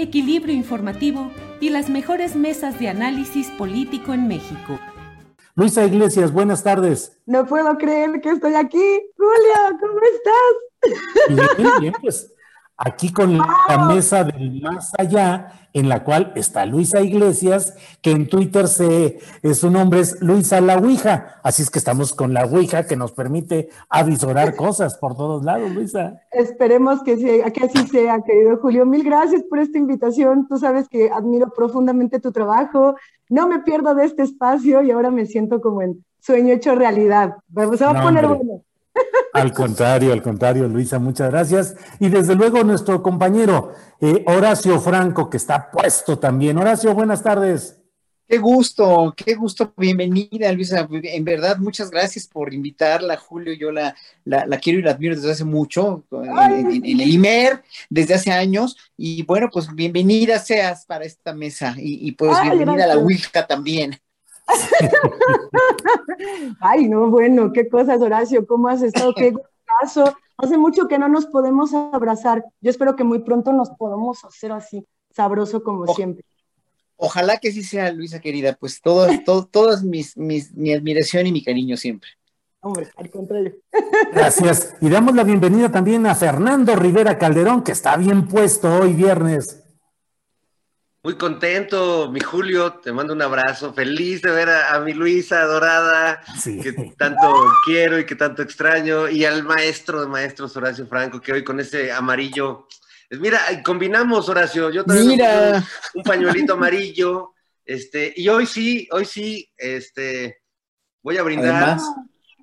equilibrio informativo y las mejores mesas de análisis político en México. Luisa Iglesias, buenas tardes. No puedo creer que estoy aquí. Julia, ¿cómo estás? Bien, bien, pues aquí con la mesa del más allá, en la cual está Luisa Iglesias, que en Twitter se, eh, su nombre es Luisa La Ouija. Así es que estamos con la Ouija que nos permite avisorar cosas por todos lados, Luisa. Esperemos que, sea, que así sea, querido Julio. Mil gracias por esta invitación. Tú sabes que admiro profundamente tu trabajo. No me pierdo de este espacio y ahora me siento como en sueño hecho realidad. Vamos a poner bueno. Al contrario, al contrario, Luisa, muchas gracias. Y desde luego nuestro compañero eh, Horacio Franco, que está puesto también. Horacio, buenas tardes. Qué gusto, qué gusto, bienvenida Luisa. En verdad, muchas gracias por invitarla, Julio. Yo la, la, quiero y la admiro desde hace mucho, en, el IMER, desde hace años. Y bueno, pues bienvenida seas para esta mesa y, pues bienvenida a la Ouija también. Ay, no, bueno, qué cosas, Horacio, ¿cómo has estado? Qué caso. Hace mucho que no nos podemos abrazar. Yo espero que muy pronto nos podamos hacer así, sabroso como siempre. Ojalá que sí sea, Luisa querida, pues todo, todo, todas mis, mis, mi admiración y mi cariño siempre. Hombre, al contrario. Gracias. Y damos la bienvenida también a Fernando Rivera Calderón, que está bien puesto hoy viernes. Muy contento, mi Julio, te mando un abrazo, feliz de ver a, mi Luisa adorada, que tanto quiero y que tanto extraño, y al maestro de maestros Horacio Franco, que hoy con ese amarillo, pues mira, combinamos Horacio, yo también mira. Un, pañuelito amarillo, este, y hoy sí, hoy sí, este, voy a brindar.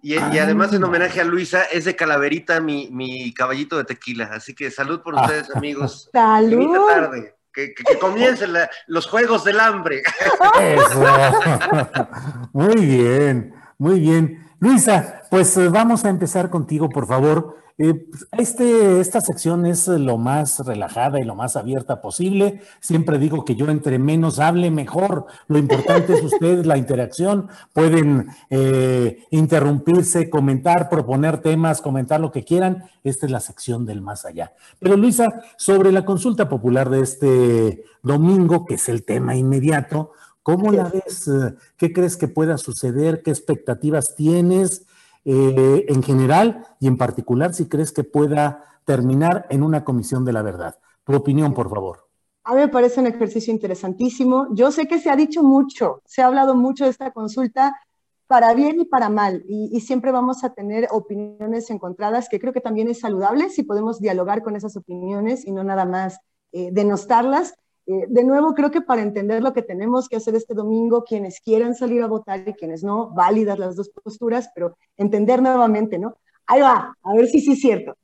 y, además en homenaje a Luisa, es de calaverita mi, mi caballito de tequila, así que salud por ustedes, amigos. Salud. tarde que, comiencen los juegos del hambre. Muy bien, muy bien. Luisa, pues eh, vamos a empezar contigo, por favor. Eh, pues, este, esta sección es lo más relajada y lo más abierta posible. Siempre digo que yo entre menos hable, mejor. Lo importante es ustedes, la interacción. Pueden eh, interrumpirse, comentar, proponer temas, comentar lo que quieran. Esta es la sección del más allá. Pero Luisa, sobre la consulta popular de este domingo, que es el tema inmediato, ¿cómo la ves? ¿Qué crees que pueda suceder? ¿Qué expectativas tienes? Eh, en general y en particular si crees que pueda terminar en una comisión de la verdad. Tu opinión, por favor. A mí me parece un ejercicio interesantísimo. Yo sé que se ha dicho mucho, se ha hablado mucho de esta consulta para bien y para mal, y, siempre vamos a tener opiniones encontradas, que creo que también es saludable si podemos dialogar con esas opiniones y no nada más eh, denostarlas. Eh, de nuevo, creo que para entender lo que tenemos que hacer este domingo, quienes quieran salir a votar y quienes no, válidas las dos posturas, pero entender nuevamente, ¿no? Ahí va, a ver si sí es cierto.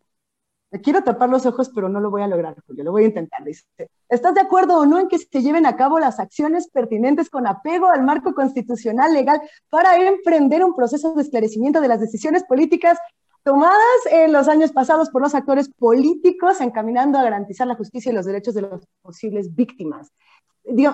Me quiero tapar los ojos, pero no lo voy a lograr, Julio, lo voy a intentar. Dice, ¿estás de acuerdo o no en que se lleven a cabo las acciones pertinentes con apego al marco constitucional legal para emprender un proceso de esclarecimiento de las decisiones políticas tomadas en los años pasados por los actores políticos encaminando a garantizar la justicia y los derechos de las posibles víctimas.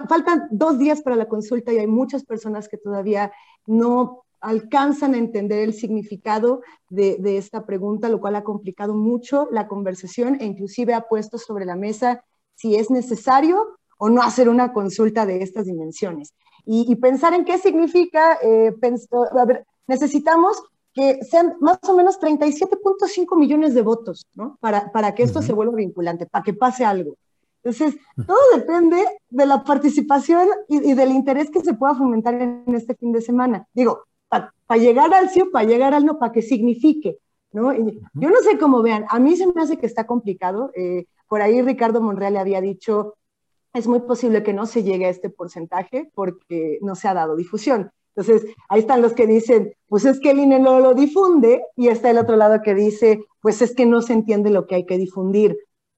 faltan dos días para la consulta y hay muchas personas que todavía no alcanzan a entender el significado de, esta pregunta, lo cual ha complicado mucho la conversación e inclusive ha puesto sobre la mesa si es necesario o no hacer una consulta de estas dimensiones. Y, pensar en qué significa, eh, a ver, necesitamos que sean más o menos 37.5 millones de votos, ¿no? Para, para que esto se vuelva vinculante, para que pase algo. Entonces, todo depende de la participación y, del interés que se pueda fomentar en este fin de semana. Digo, para llegar al sí o para llegar al no, para que signifique, ¿no? yo no sé cómo vean, a mí se me hace que está complicado. Eh, por ahí Ricardo Monreal le había dicho, es muy posible que no se llegue a este porcentaje porque no se ha dado difusión. Entonces, ahí están los que dicen, pues es que el INE no lo difunde, y está el otro lado que dice, pues es que no se entiende lo que hay que difundir.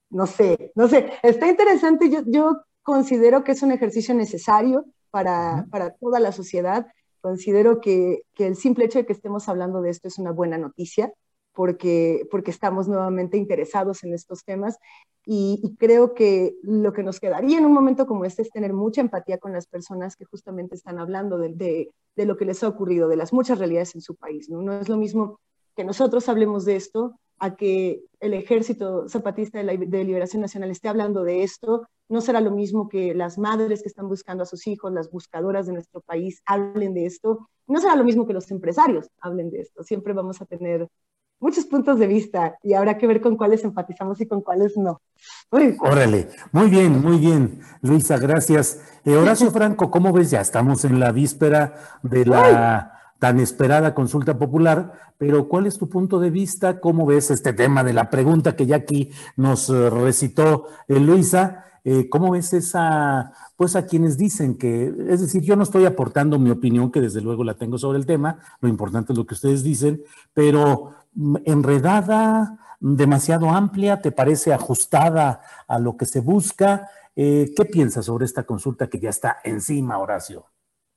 No sé, no sé, está interesante, yo, yo considero que es un ejercicio necesario para, para toda la sociedad, considero que, que, el simple hecho de que estemos hablando de esto es una buena noticia, porque, porque estamos nuevamente interesados en estos temas y, creo que lo que nos quedaría en un momento como este es tener mucha empatía con las personas que justamente están hablando de, de, lo que les ha ocurrido, de las muchas realidades en su país. ¿no? no es lo mismo que nosotros hablemos de esto a que el Ejército Zapatista de, la, de, Liberación Nacional esté hablando de esto, no será lo mismo que las madres que están buscando a sus hijos, las buscadoras de nuestro país hablen de esto, no será lo mismo que los empresarios hablen de esto. Siempre vamos a tener muchos puntos de vista y habrá que ver con cuáles empatizamos y con cuáles no. Órale, muy bien, muy bien, Luisa, gracias. Eh, Horacio Franco, ¿cómo ves? Ya estamos en la víspera de la tan esperada consulta popular, pero ¿cuál es tu punto de vista? ¿Cómo ves este tema de la pregunta que ya aquí nos eh, recitó eh, Luisa? ¿Cómo ves esa, pues a quienes dicen que, es decir, yo no estoy aportando mi opinión, que desde luego la tengo sobre el tema, lo importante es lo que ustedes dicen, pero enredada, demasiado amplia, te parece ajustada a lo que se busca. Eh, ¿Qué piensas sobre esta consulta que ya está encima, Horacio?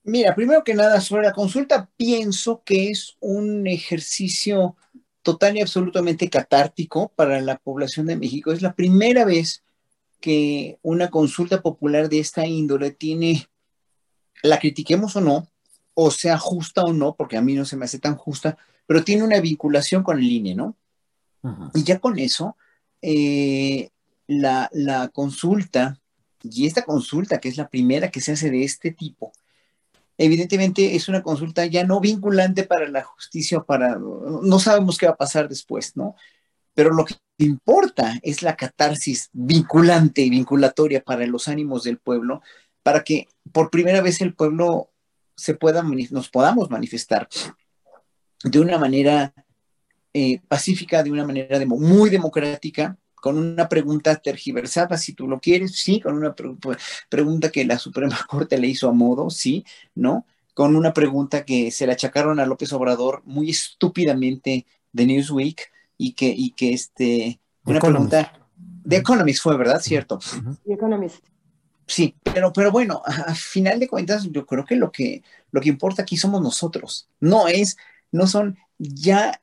Mira, primero que nada, sobre la consulta, pienso que es un ejercicio total y absolutamente catártico para la población de México. Es la primera vez que una consulta popular de esta índole tiene, la critiquemos o no, o sea justa o no, porque a mí no se me hace tan justa, pero tiene una vinculación con el INE, ¿no? Y ya con eso, eh, la, la, consulta, y esta consulta, que es la primera que se hace de este tipo, evidentemente es una consulta ya no vinculante para la justicia, para, no sabemos qué va a pasar después, ¿no? Pero lo que importa es la catarsis vinculante y vinculatoria para los ánimos del pueblo, para que por primera vez el pueblo se pueda, nos podamos manifestar de una manera eh, pacífica, de una manera muy democrática, con una pregunta tergiversada, si tú lo quieres, sí, con una pregunta que la Suprema Corte le hizo a modo, sí, ¿no? Con una pregunta que se le achacaron a López Obrador muy estúpidamente de Newsweek y que, y que este, una pregunta de Economist fue, ¿verdad? Cierto. The Economist. Sí, pero, pero bueno, a, final de cuentas, yo creo que lo que, lo que importa aquí somos nosotros, no es no son ya,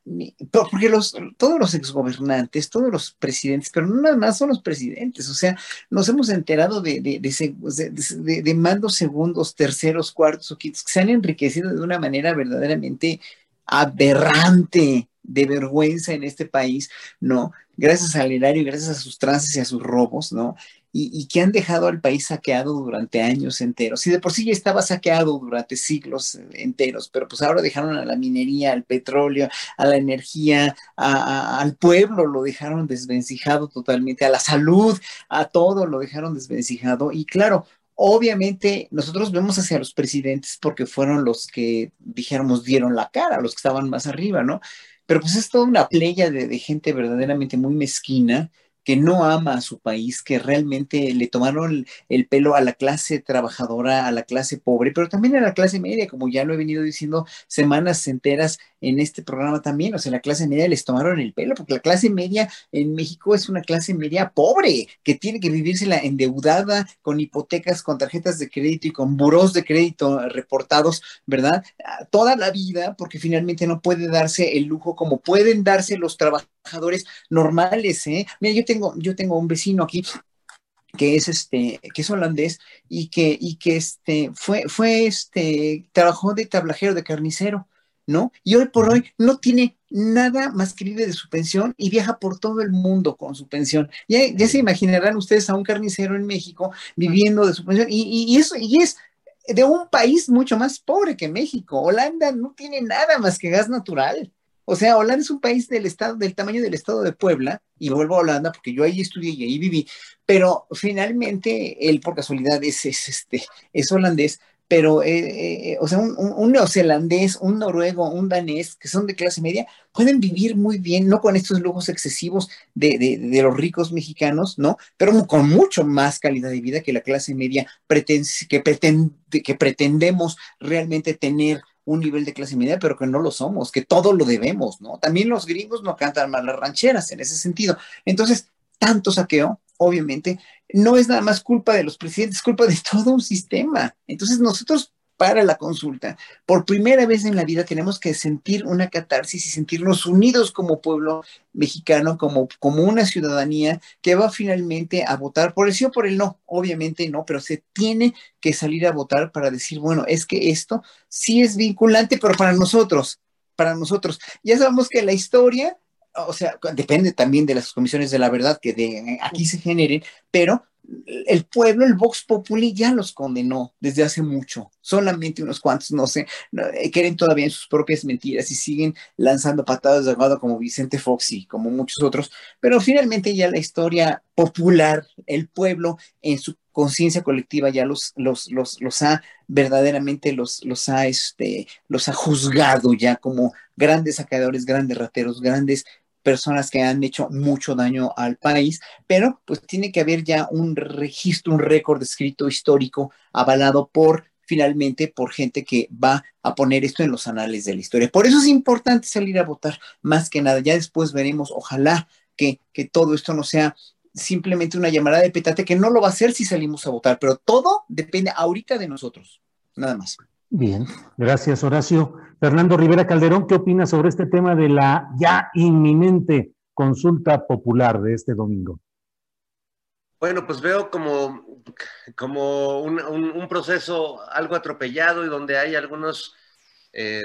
porque los, todos los exgobernantes, todos los presidentes, pero no nada más son los presidentes, o sea, nos hemos enterado de, de, mandos segundos, terceros, cuartos o quintos que se han enriquecido de una manera verdaderamente aberrante, de vergüenza en este país, ¿no? Gracias al erario, gracias a sus trances y a sus robos, ¿no? Y, que han dejado al país saqueado durante años enteros. Y de por sí ya estaba saqueado durante siglos enteros, pero pues ahora dejaron a la minería, al petróleo, a la energía, al pueblo lo dejaron desvencijado totalmente, a la salud, a todo lo dejaron desvencijado. Y claro, Obviamente, nosotros vemos hacia los presidentes porque fueron los que, dijéramos, dieron la cara, los que estaban más arriba, ¿no? Pero pues es toda una playa de, de gente verdaderamente muy mezquina, que no ama a su país, que realmente le tomaron el pelo a la clase trabajadora, a la clase pobre, pero también a la clase media, como ya lo he venido diciendo semanas enteras en este programa también, o sea, la clase media les tomaron el pelo, porque la clase media en México es una clase media pobre, que tiene que vivírsela endeudada, con hipotecas, con tarjetas de crédito y con buros de crédito reportados, ¿verdad? Toda la vida, porque finalmente no puede darse el lujo como pueden darse los trabajadores normales, ¿eh? Mira, yo tengo, yo tengo un vecino aquí que es este, que es holandés y que, y que este, fue, fue este, trabajó de tablajero, de carnicero ¿no? Y hoy por hoy no tiene nada más que vive de su pensión y viaja por todo el mundo con su pensión. Ya, ya se imaginarán ustedes a un carnicero en México viviendo de su pensión y, y eso, y es de un país mucho más pobre que México. Holanda no tiene nada más que gas natural. O sea, Holanda es un país del estado, del tamaño del estado de Puebla, y vuelvo a Holanda porque yo ahí estudié y ahí viví, pero finalmente él por casualidad es, este, es holandés, pero, eh, eh, o sea, un, neozelandés, un noruego, un danés, que son de clase media, pueden vivir muy bien, no con estos lujos excesivos de, los ricos mexicanos, ¿no? Pero con mucho más calidad de vida que la clase media que, que pretendemos realmente tener un nivel de clase media, pero que no lo somos, que todo lo debemos, ¿no? También los gringos no cantan mal las rancheras en ese sentido. Entonces, tanto saqueo, obviamente, no es nada más culpa de los presidentes, es culpa de todo un sistema. Entonces nosotros para la consulta, por primera vez en la vida tenemos que sentir una catarsis y sentirnos unidos como pueblo mexicano, como, como una ciudadanía que va finalmente a votar por el sí o por el no. Obviamente no, pero se tiene que salir a votar para decir, bueno, es que esto sí es vinculante, pero para nosotros, para nosotros. Ya sabemos que la historia o sea, depende también de las comisiones de la verdad que de aquí se generen, pero el pueblo, el Vox Populi ya los condenó desde hace mucho. Solamente unos cuantos, no sé, eh, creen todavía en sus propias mentiras y siguen lanzando patadas de ahogado como Vicente Fox y como muchos otros. Pero finalmente ya la historia popular, el pueblo en su conciencia colectiva ya los, los, los, los ha verdaderamente los, los ha este, los ha juzgado ya como grandes sacadores, grandes rateros, grandes personas que han hecho mucho daño al país, pero pues tiene que haber ya un registro, un récord escrito histórico avalado por finalmente por gente que va a poner esto en los anales de la historia. Por eso es importante salir a votar, más que nada. Ya después veremos, ojalá que, que todo esto no sea simplemente una llamada de petate, que no lo va a hacer si salimos a votar, pero todo depende ahorita de nosotros, nada más. Bien, gracias Horacio. Fernando Rivera Calderón, ¿qué opina sobre este tema de la ya inminente consulta popular de este domingo? Bueno, pues veo como, como un, proceso algo atropellado y donde hay algunos, eh,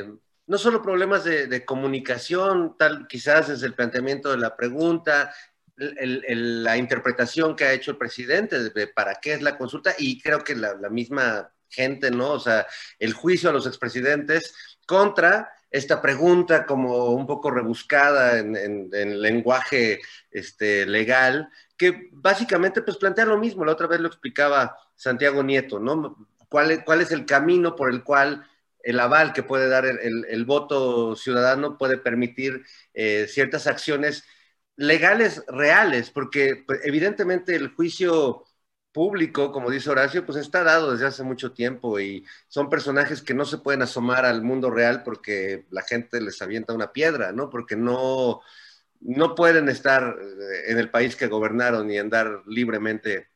no solo problemas de, comunicación, tal quizás desde el planteamiento de la pregunta, la interpretación que ha hecho el presidente de, para qué es la consulta y creo que la, la misma gente, ¿no? O sea, el juicio a los expresidentes contra esta pregunta como un poco rebuscada en, lenguaje este, legal, que básicamente pues plantea lo mismo, la otra vez lo explicaba Santiago Nieto, ¿no? ¿Cuál, es el camino por el cual el aval que puede dar el, voto ciudadano puede permitir eh, ciertas acciones legales reales, porque pues, evidentemente el juicio público, como dice Horacio, pues está dado desde hace mucho tiempo y son personajes que no se pueden asomar al mundo real porque la gente les avienta una piedra, ¿no? Porque no, no pueden estar eh, en el país que gobernaron y andar libremente.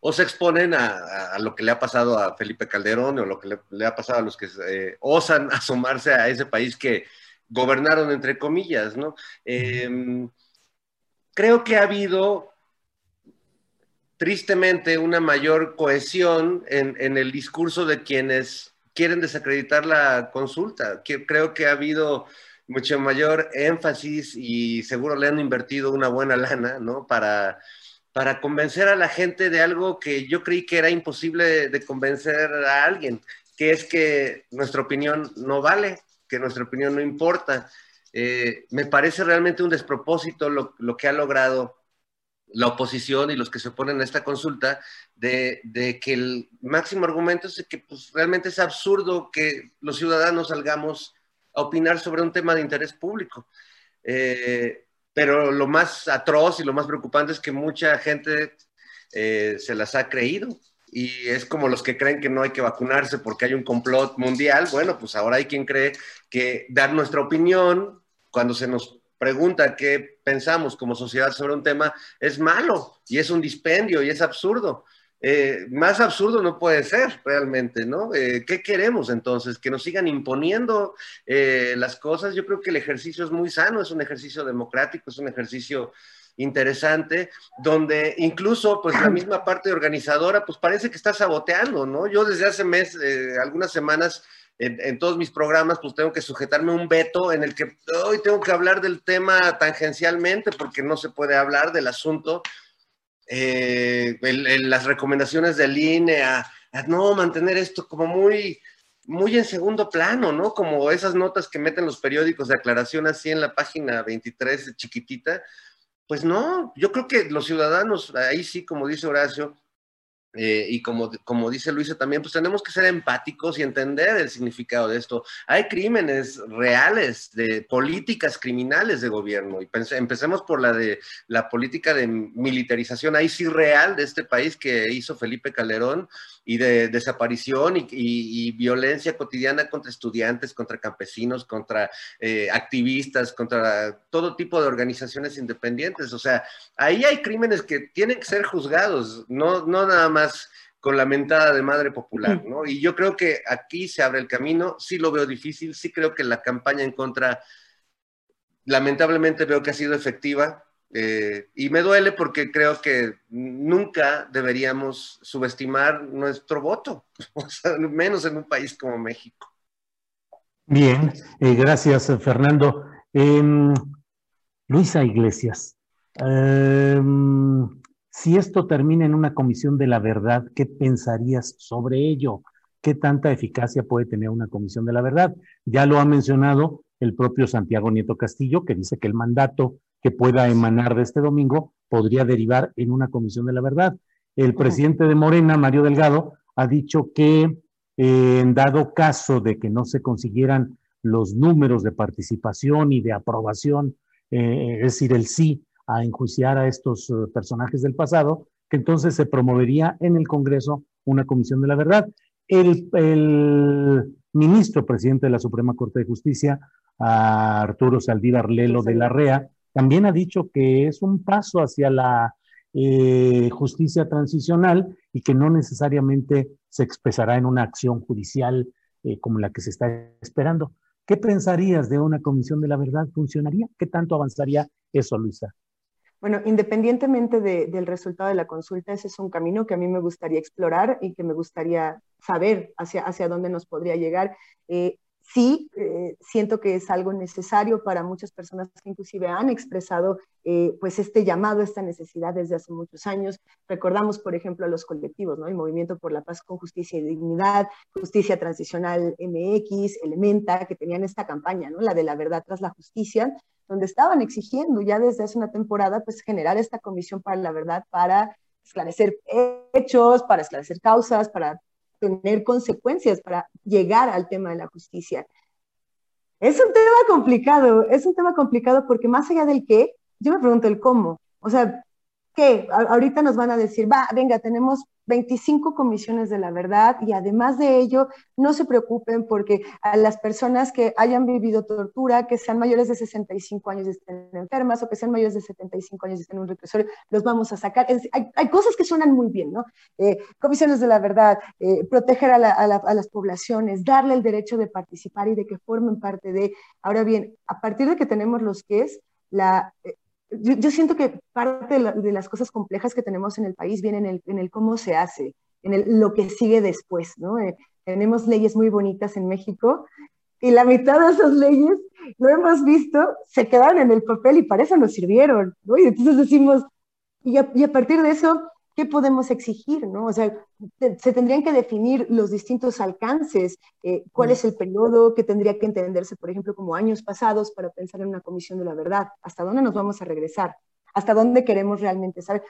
O se exponen a, lo que le ha pasado a Felipe Calderón o lo que le, ha pasado a los que eh, osan asomarse a ese país que gobernaron, entre comillas, ¿no? Em, creo que ha habido tristemente una mayor cohesión en, el discurso de quienes quieren desacreditar la consulta. creo que ha habido mucho mayor énfasis y seguro le han invertido una buena lana, ¿no? Para, para convencer a la gente de algo que yo creí que era imposible de convencer a alguien, que es que nuestra opinión no vale, que nuestra opinión no importa. Eh, me parece realmente un despropósito lo, lo que ha logrado la oposición y los que se oponen a esta consulta de, que el máximo argumento es que pues, realmente es absurdo que los ciudadanos salgamos a opinar sobre un tema de interés público. Eh, pero lo más atroz y lo más preocupante es que mucha gente eh, se las ha creído y es como los que creen que no hay que vacunarse porque hay un complot mundial. Bueno, pues ahora hay quien cree que dar nuestra opinión cuando se nos pregunta qué pensamos como sociedad sobre un tema es malo y es un dispendio y es absurdo. Eh, más absurdo no puede ser realmente, ¿no? Eh, ¿Qué queremos entonces? ¿Que nos sigan imponiendo eh, las cosas? Yo creo que el ejercicio es muy sano, es un ejercicio democrático, es un ejercicio interesante, donde incluso pues la misma parte organizadora pues parece que está saboteando, ¿no? Yo desde hace mes, eh, algunas semanas, en, todos mis programas, pues tengo que sujetarme un veto en el que hoy tengo que hablar del tema tangencialmente porque no se puede hablar del asunto. Eh, en, las recomendaciones del INE a, no mantener esto como muy, muy en segundo plano, ¿no? Como esas notas que meten los periódicos de aclaración así en la página 23 chiquitita. Pues no, yo creo que los ciudadanos, ahí sí, como dice Horacio, eh, y como, como dice Luisa también, pues tenemos que ser empáticos y entender el significado de esto. Hay crímenes reales de políticas criminales de gobierno y empecemos por la de la política de militarización, ahí sí real de este país que hizo Felipe Calderón y de desaparición y, violencia cotidiana contra estudiantes, contra campesinos, contra eh, activistas, contra todo tipo de organizaciones independientes. O sea, ahí hay crímenes que tienen que ser juzgados, no, no nada más con la mentada de madre popular, ¿no? Y yo creo que aquí se abre el camino, sí lo veo difícil, sí creo que la campaña en contra, lamentablemente veo que ha sido efectiva, eh, y me duele porque creo que nunca deberíamos subestimar nuestro voto, menos en un país como México. Bien, eh, gracias Fernando. Em, Luisa Iglesias, em, si esto termina en una comisión de la verdad, ¿qué pensarías sobre ello? ¿Qué tanta eficacia puede tener una comisión de la verdad? Ya lo ha mencionado el propio Santiago Nieto Castillo, que dice que el mandato que pueda emanar de este domingo podría derivar en una comisión de la verdad. El presidente de Morena, Mario Delgado, ha dicho que eh, en dado caso de que no se consiguieran los números de participación y de aprobación, eh, es decir, el sí a enjuiciar a estos eh, personajes del pasado, que entonces se promovería en el Congreso una comisión de la verdad. El, el ministro presidente de la Suprema Corte de Justicia, Arturo Saldívar Lelo de la REA, también ha dicho que es un paso hacia la eh, justicia transicional y que no necesariamente se expresará en una acción judicial eh, como la que se está esperando. ¿Qué pensarías de una comisión de la verdad? ¿Funcionaría? ¿Qué tanto avanzaría eso, Luisa? Bueno, independientemente del resultado de la consulta, ese es un camino que a mí me gustaría explorar y que me gustaría saber hacia, hacia dónde nos podría llegar. Eh, sí eh, siento que es algo necesario para muchas personas que inclusive han expresado eh, pues este llamado, esta necesidad desde hace muchos años. Recordamos, por ejemplo, a los colectivos, ¿no? El Movimiento por la Paz con Justicia y Dignidad, Justicia Transicional MX, Elementa, que tenían esta campaña, ¿no? La de la verdad tras la justicia, donde estaban exigiendo ya desde hace una temporada pues generar esta comisión para la verdad para esclarecer hechos, para esclarecer causas, para tener consecuencias para llegar al tema de la justicia. Es un tema complicado, es un tema complicado porque más allá del qué, yo me pregunto el cómo. O sea, ¿qué? Ahorita nos van a decir, va, venga, tenemos 25 comisiones de la verdad y además de ello, no se preocupen porque a las personas que hayan vivido tortura, que sean mayores de 65 años y estén enfermas o que sean mayores de 75 años y estén en un reclusorio, los vamos a sacar. hay, cosas que suenan muy bien, ¿no? Eh, comisiones de la verdad, eh, proteger a, las poblaciones, darle el derecho de participar y de que formen parte de... Ahora bien, a partir de que tenemos los que es, la, eh, yo, siento que parte de, las cosas complejas que tenemos en el país viene en el, en el cómo se hace, en el, lo que sigue después, ¿no? Eh, tenemos leyes muy bonitas en México y la mitad de esas leyes, lo hemos visto, se quedaron en el papel y para eso nos sirvieron, ¿no? Y entonces decimos, y a partir de eso, ¿qué podemos exigir? ¿no? O sea, se tendrían que definir los distintos alcances, eh, cuál es el periodo que tendría que entenderse, por ejemplo, como años pasados para pensar en una comisión de la verdad, hasta dónde nos vamos a regresar, hasta dónde queremos realmente saber.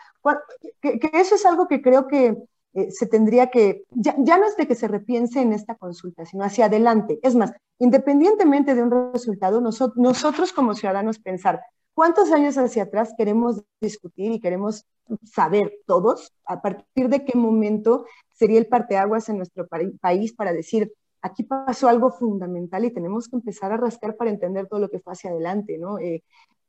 Que, eso es algo que creo que eh, se tendría que, ya, ya, no es de que se repiense en esta consulta, sino hacia adelante. Es más, independientemente de un resultado, nosotros, nosotros como ciudadanos pensar, ¿Cuántos años hacia atrás queremos discutir y queremos saber todos? ¿A partir de qué momento sería el parteaguas en nuestro país para decir, aquí pasó algo fundamental y tenemos que empezar a rascar para entender todo lo que fue hacia adelante, ¿no? Eh,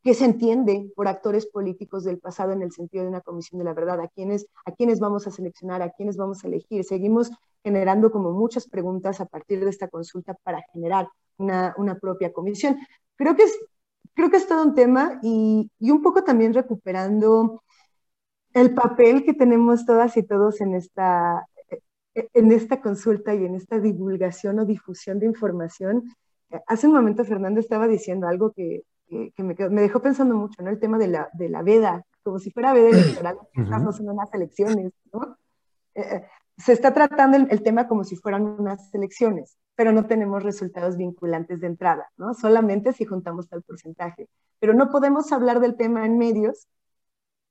¿Qué se entiende por actores políticos del pasado en el sentido de una comisión de la verdad? ¿A quiénes, a quiénes vamos a seleccionar? ¿A quiénes vamos a elegir? Seguimos generando como muchas preguntas a partir de esta consulta para generar una, una propia comisión. Creo que es creo que es todo un tema y, y un poco también recuperando el papel que tenemos todas y todos en esta, en esta consulta y en esta divulgación o difusión de información. Hace un momento Fernando estaba diciendo algo que, que, me, me, dejó pensando mucho, ¿no? El tema de la, de la veda, como si fuera veda electoral, estamos en unas elecciones, ¿no? Eh, eh, se está tratando el, el, tema como si fueran unas elecciones, pero no tenemos resultados vinculantes de entrada, ¿no? Solamente si juntamos tal porcentaje. Pero no podemos hablar del tema en medios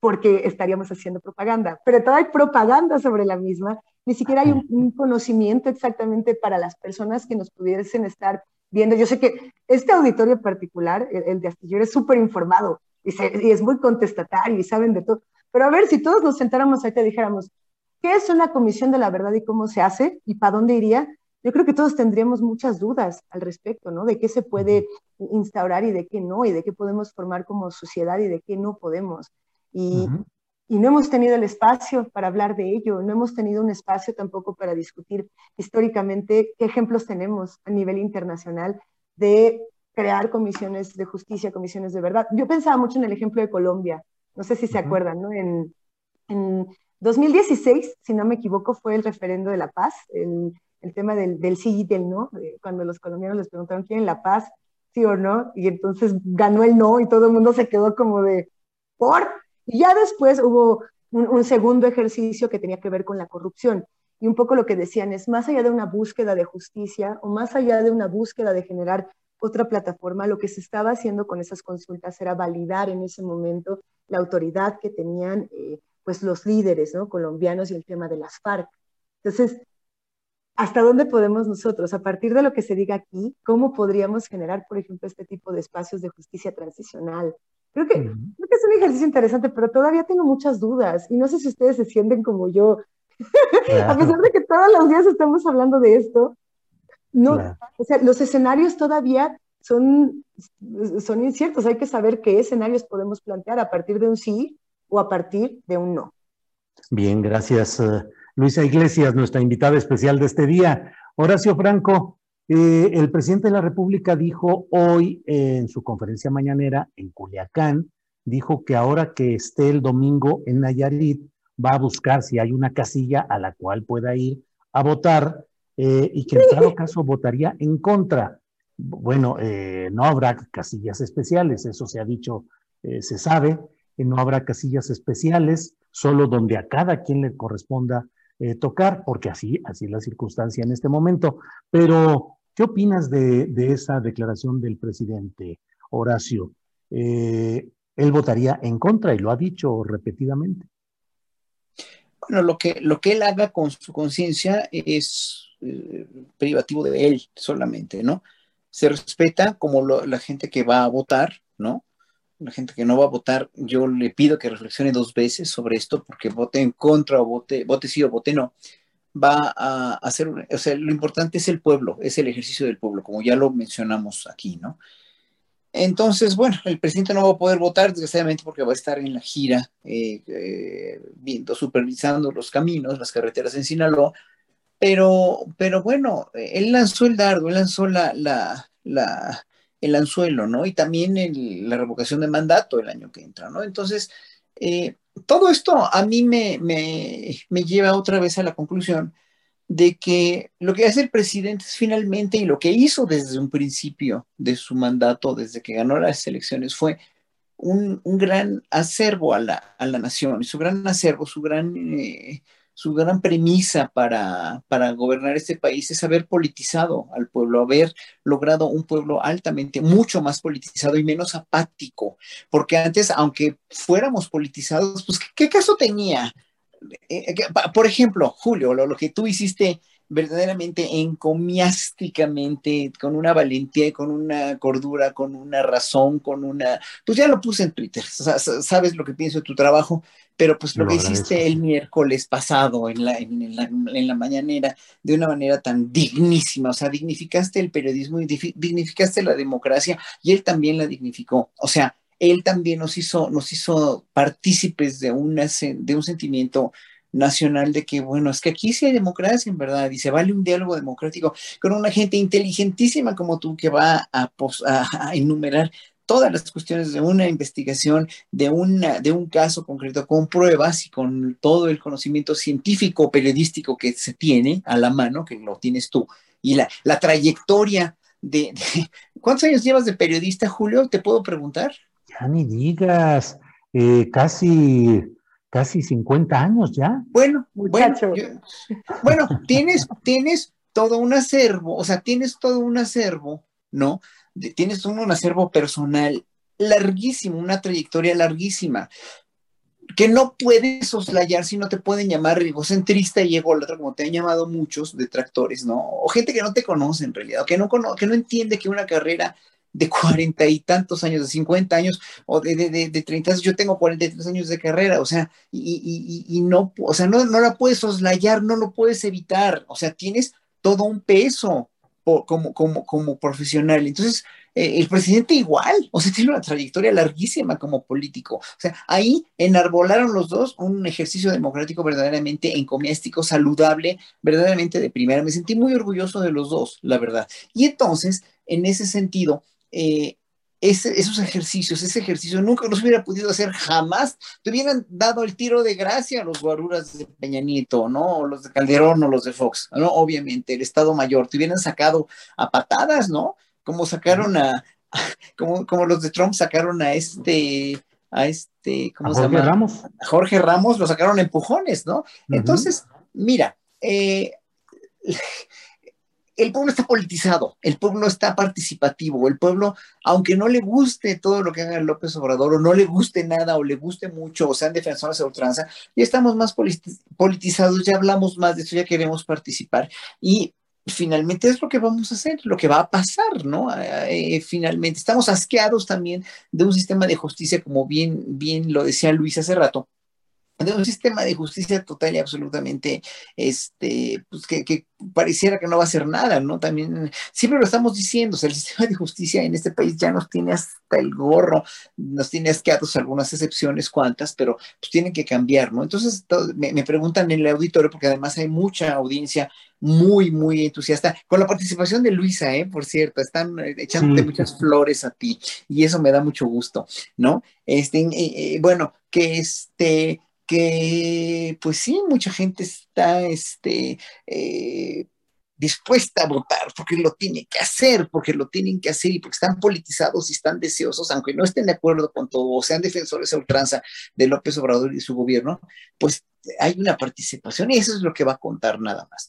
porque estaríamos haciendo propaganda, pero todavía hay propaganda sobre la misma, ni siquiera hay un, un, conocimiento exactamente para las personas que nos pudiesen estar viendo. Yo sé que este auditorio particular, el, el de Astillero, es súper informado y, se, y, es muy contestatario y saben de todo, pero a ver, si todos nos sentáramos ahí y dijéramos, ¿qué es una comisión de la verdad y cómo se hace y para dónde iría? Yo creo que todos tendríamos muchas dudas al respecto, ¿no? De qué se puede instaurar y de qué no, y de qué podemos formar como sociedad y de qué no podemos. Y, uh -huh. y, no hemos tenido el espacio para hablar de ello, no hemos tenido un espacio tampoco para discutir históricamente qué ejemplos tenemos a nivel internacional de crear comisiones de justicia, comisiones de verdad. Yo pensaba mucho en el ejemplo de Colombia, no sé si se uh -huh. acuerdan, ¿no? En, en, 2016, si no me equivoco, fue el referendo de la paz, el, el tema del, del, sí del no, cuando los colombianos les preguntaron, ¿quieren la paz? ¿Sí o no? Y entonces ganó el no y todo el mundo se quedó como de, ¿por? Y ya después hubo un, un, segundo ejercicio que tenía que ver con la corrupción. Y un poco lo que decían es, más allá de una búsqueda de justicia o más allá de una búsqueda de generar otra plataforma, lo que se estaba haciendo con esas consultas era validar en ese momento la autoridad que tenían eh, pues los líderes ¿no? colombianos y el tema de las FARC. Entonces, ¿hasta dónde podemos nosotros, a partir de lo que se diga aquí, cómo podríamos generar, por ejemplo, este tipo de espacios de justicia transicional, Creo que, uh -huh. creo que es un ejercicio interesante, pero todavía tengo muchas dudas y no sé si ustedes se sienten como yo. Claro. a pesar de que todos los días estamos hablando de esto, no, claro. o sea, los escenarios todavía son, son inciertos. Hay que saber qué escenarios podemos plantear a partir de un sí o a partir de un no. Bien, gracias. Luisa Iglesias, nuestra invitada especial de este día. Horacio Franco, eh, el presidente de la República dijo hoy eh, en su conferencia mañanera en Culiacán, dijo que ahora que esté el domingo en Nayarit, va a buscar si hay una casilla a la cual pueda ir a votar eh, y que en todo caso votaría en contra. Bueno, eh, no habrá casillas especiales, eso se ha dicho, se sabe, no habrá casillas especiales, solo donde a cada quien le corresponda eh, tocar, porque así, así es la circunstancia en este momento. Pero, ¿qué opinas de, de esa declaración del presidente Horacio? Eh, él votaría en contra y lo ha dicho repetidamente. Bueno, lo que, lo que él haga con su conciencia es eh, privativo de él solamente, ¿no? Se respeta como la gente que va a votar, ¿no? La gente que no va a votar, yo le pido que reflexione dos veces sobre esto, porque vote en contra o vote, vote sí o vote no, va a hacer, o sea, lo importante es el pueblo, es el ejercicio del pueblo, como ya lo mencionamos aquí, ¿no? Entonces, bueno, el presidente no va a poder votar, desgraciadamente, porque va a estar en la gira, eh, eh, viendo, supervisando los caminos, las carreteras en Sinaloa, pero, pero bueno, él lanzó el dardo, él lanzó la, la, la el anzuelo, ¿no? Y también la revocación de mandato el año que entra, ¿no? Entonces, eh, todo esto a mí me, me, me, lleva otra vez a la conclusión de que lo que hace el presidente es finalmente, y lo que hizo desde un principio de su mandato, desde que ganó las elecciones, fue un, un gran acervo a la, a la, nación, y su gran acervo, su gran... Eh, su gran premisa para, para, gobernar este país es haber politizado al pueblo, haber logrado un pueblo altamente, mucho más politizado y menos apático, porque antes, aunque fuéramos politizados, pues, ¿qué, caso tenía? Eh, eh por ejemplo, Julio, lo, lo, que tú hiciste verdaderamente encomiásticamente, con una valentía, con una cordura, con una razón, con una... Pues ya lo puse en Twitter, o sea, sabes lo que pienso de tu trabajo, pero pues lo, lo que hiciste el miércoles pasado en la, en, la, en la mañanera de una manera tan dignísima, o sea, dignificaste el periodismo y dignificaste la democracia y él también la dignificó, o sea, él también nos hizo, nos hizo partícipes de, una, de un sentimiento nacional de que, bueno, es que aquí sí hay democracia en verdad y se vale un diálogo democrático con una gente inteligentísima como tú que va a, enumerar todas las cuestiones de una investigación, de, una, de un caso concreto, con pruebas y con todo el conocimiento científico, periodístico que se tiene a la mano, que lo tienes tú, y la, la trayectoria de, ¿Cuántos años llevas de periodista, Julio? ¿Te puedo preguntar? Ya ni digas, eh, casi, casi 50 años ya. Bueno, bueno, bueno, tienes, tienes todo un acervo, o sea, tienes todo un acervo, ¿no? tienes un, un acervo personal larguísimo, una trayectoria larguísima que no puedes soslayar si no te pueden llamar egocentrista y ególatra, como te han llamado muchos detractores, ¿no? O gente que no te conoce en realidad, o que no, que no entiende que una carrera de cuarenta y tantos años, de cincuenta años, o de, de, de, 30 años, yo tengo 43 años de carrera, o sea, y, y, no, o sea, no, no la puedes soslayar, no lo puedes evitar, o sea, tienes todo un peso como, como, como profesional. Entonces, eh, el presidente igual, o sea, tiene una trayectoria larguísima como político. O sea, ahí enarbolaron los dos un ejercicio democrático verdaderamente encomiástico, saludable, verdaderamente de primera. Me sentí muy orgulloso de los dos, la verdad. Y entonces, en ese sentido, eh, esos ejercicios, ese ejercicio nunca los hubiera podido hacer jamás, te hubieran dado el tiro de gracia a los guaruras de Peña Nieto, ¿no? O los de Calderón o los de Fox, ¿no? Obviamente, el Estado Mayor, te hubieran sacado a patadas, ¿no? Como sacaron a, como, como los de Trump sacaron a este, a este, ¿cómo se Jorge llama? Ramos. Jorge Ramos, lo sacaron a empujones, ¿no? Entonces, mira, eh, el pueblo está politizado, el pueblo está participativo, el pueblo, aunque no le guste todo lo que haga López Obrador, o no le guste nada, o le guste mucho, o sean defensores de ultranza, ya estamos más politizados, ya hablamos más de eso, ya queremos participar. Y finalmente es lo que vamos a hacer, lo que va a pasar, ¿no? Eh, finalmente, estamos asqueados también de un sistema de justicia, como bien, bien lo decía Luis hace rato, de un sistema de justicia total y absolutamente, este, pues que, que, pareciera que no va a hacer nada, ¿no? También, siempre lo estamos diciendo, o sea, el sistema de justicia en este país ya nos tiene hasta el gorro, nos tiene asqueados algunas excepciones, cuantas, pero pues tienen que cambiar, ¿no? Entonces, todo, me, me, preguntan en el auditorio, porque además hay mucha audiencia muy, muy entusiasta, con la participación de Luisa, ¿eh? Por cierto, están echándote sí. muchas flores a ti, y eso me da mucho gusto, ¿no? Este, eh, eh, bueno, que este, que pues sí, mucha gente está este, eh, dispuesta a votar porque lo tiene que hacer, porque lo tienen que hacer y porque están politizados y están deseosos, aunque no estén de acuerdo con todo, o sean defensores a ultranza de López Obrador y su gobierno, pues hay una participación y eso es lo que va a contar nada más.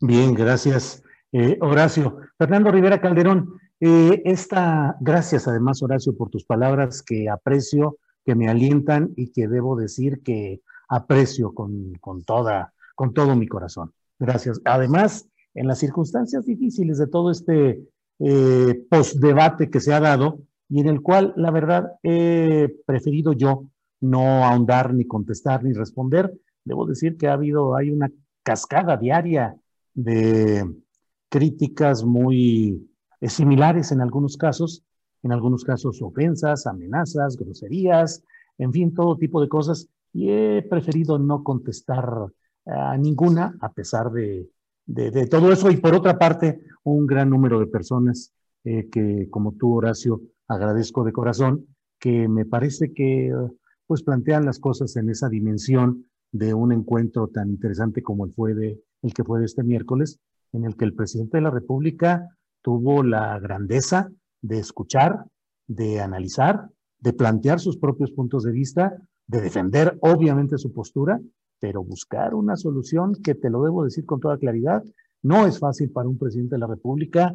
Bien, gracias, eh, Horacio. Fernando Rivera Calderón, eh, esta, gracias además, Horacio, por tus palabras que aprecio que me alientan y que debo decir que aprecio con, con, toda, con todo mi corazón. Gracias. Además, en las circunstancias difíciles de todo este eh, postdebate que se ha dado y en el cual, la verdad, he preferido yo no ahondar ni contestar ni responder, debo decir que ha habido, hay una cascada diaria de críticas muy eh, similares en algunos casos, en algunos casos ofensas, amenazas, groserías, en fin, todo tipo de cosas. Y he preferido no contestar a ninguna, a pesar de, de, todo eso. Y por otra parte, un gran número de personas eh, que, como tú, Horacio, agradezco de corazón, que me parece que pues plantean las cosas en esa dimensión de un encuentro tan interesante como el, fue de, el que fue de este miércoles, en el que el presidente de la República tuvo la grandeza de escuchar, de analizar, de plantear sus propios puntos de vista, de defender obviamente su postura, pero buscar una solución que te lo debo decir con toda claridad, no es fácil para un presidente de la República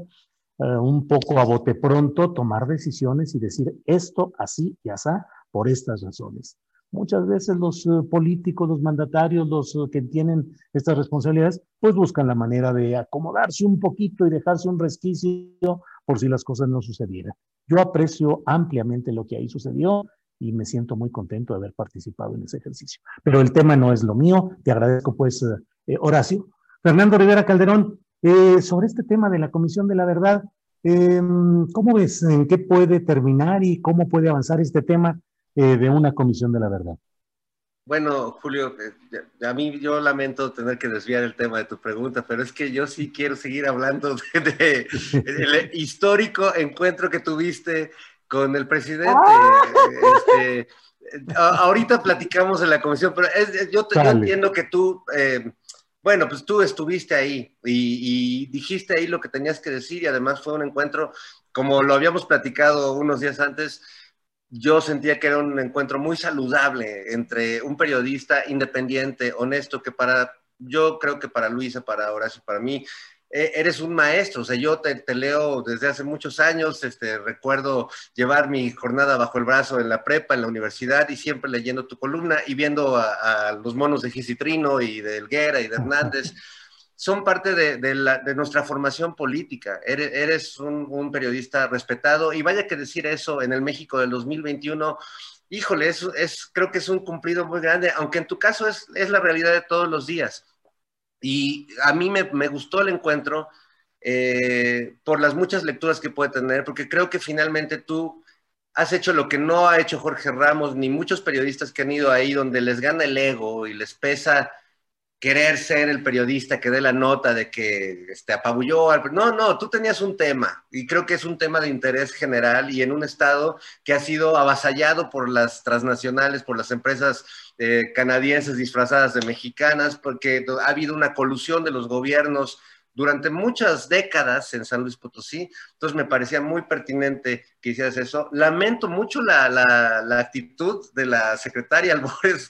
uh, un poco a bote pronto tomar decisiones y decir esto así y así por estas razones. Muchas veces los uh, políticos, los mandatarios, los uh, que tienen estas responsabilidades, pues buscan la manera de acomodarse un poquito y dejarse un resquicio por si las cosas no sucedieran. Yo aprecio ampliamente lo que ahí sucedió y me siento muy contento de haber participado en ese ejercicio. Pero el tema no es lo mío. Te agradezco, pues, eh, Horacio. Fernando Rivera Calderón, eh, sobre este tema de la Comisión de la Verdad, eh, ¿cómo ves en qué puede terminar y cómo puede avanzar este tema de una Comisión de la Verdad? Bueno, Julio, eh, a mí yo lamento tener que desviar el tema de tu pregunta, pero es que yo sí quiero seguir hablando de, del histórico encuentro que tuviste con el presidente. Ah. Este, ahorita platicamos en la comisión, pero yo, entiendo que tú, eh, bueno, pues tú estuviste ahí y, dijiste ahí lo que tenías que decir y además fue un encuentro, como lo habíamos platicado unos días antes, yo sentía que era un encuentro muy saludable entre un periodista independiente, honesto, que para, yo creo que para Luisa, para Horacio, para mí, e, eres un maestro, o sea, yo te, leo desde hace muchos años, este, recuerdo llevar mi jornada bajo el brazo en la prepa, en la universidad, y siempre leyendo tu columna y viendo a, los monos de Gisitrino y de Elguera y de Hernández. Son parte de, nuestra formación política. Eres, un, periodista respetado y vaya que decir eso en el México del 2021, híjole, es, es, creo que es un cumplido muy grande, aunque en tu caso es, es la realidad de todos los días. Y a mí me, me gustó el encuentro eh, por las muchas lecturas que puede tener, porque creo que finalmente tú has hecho lo que no ha hecho Jorge Ramos ni muchos periodistas que han ido ahí donde les gana el ego y les pesa querer ser el periodista que dé la nota de que este, apabulló al... No, no, tú tenías un tema y creo que es un tema de interés general y en un estado que ha sido avasallado por las transnacionales, por las empresas eh, canadienses disfrazadas de mexicanas, porque ha habido una colusión de los gobiernos durante muchas décadas en San Luis Potosí, entonces me parecía muy pertinente que hicieras eso. Lamento mucho la, actitud de la secretaria Albores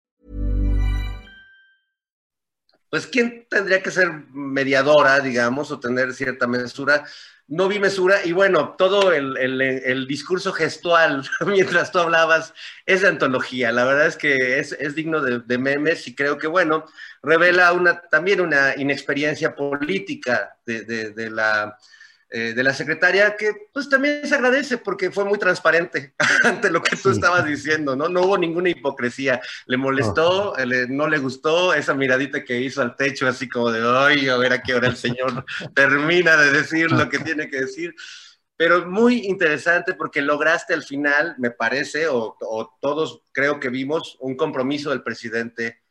Pues quién tendría que ser mediadora, digamos, o tener cierta mesura no vi mesura y bueno, todo el, discurso gestual mientras tú hablabas es de antología. La verdad es que es, digno de, memes y creo que bueno, revela una, también una inexperiencia política de la eh, de la secretaria, que pues también se agradece porque fue muy transparente ante lo que tú estabas diciendo, ¿no? No hubo ninguna hipocresía. Le molestó, no le gustó esa miradita que hizo al techo, así como de, ay, a ver a qué hora el señor termina de decir lo que tiene que decir. Pero muy interesante porque lograste al final, me parece, o, todos creo que vimos, un compromiso del presidente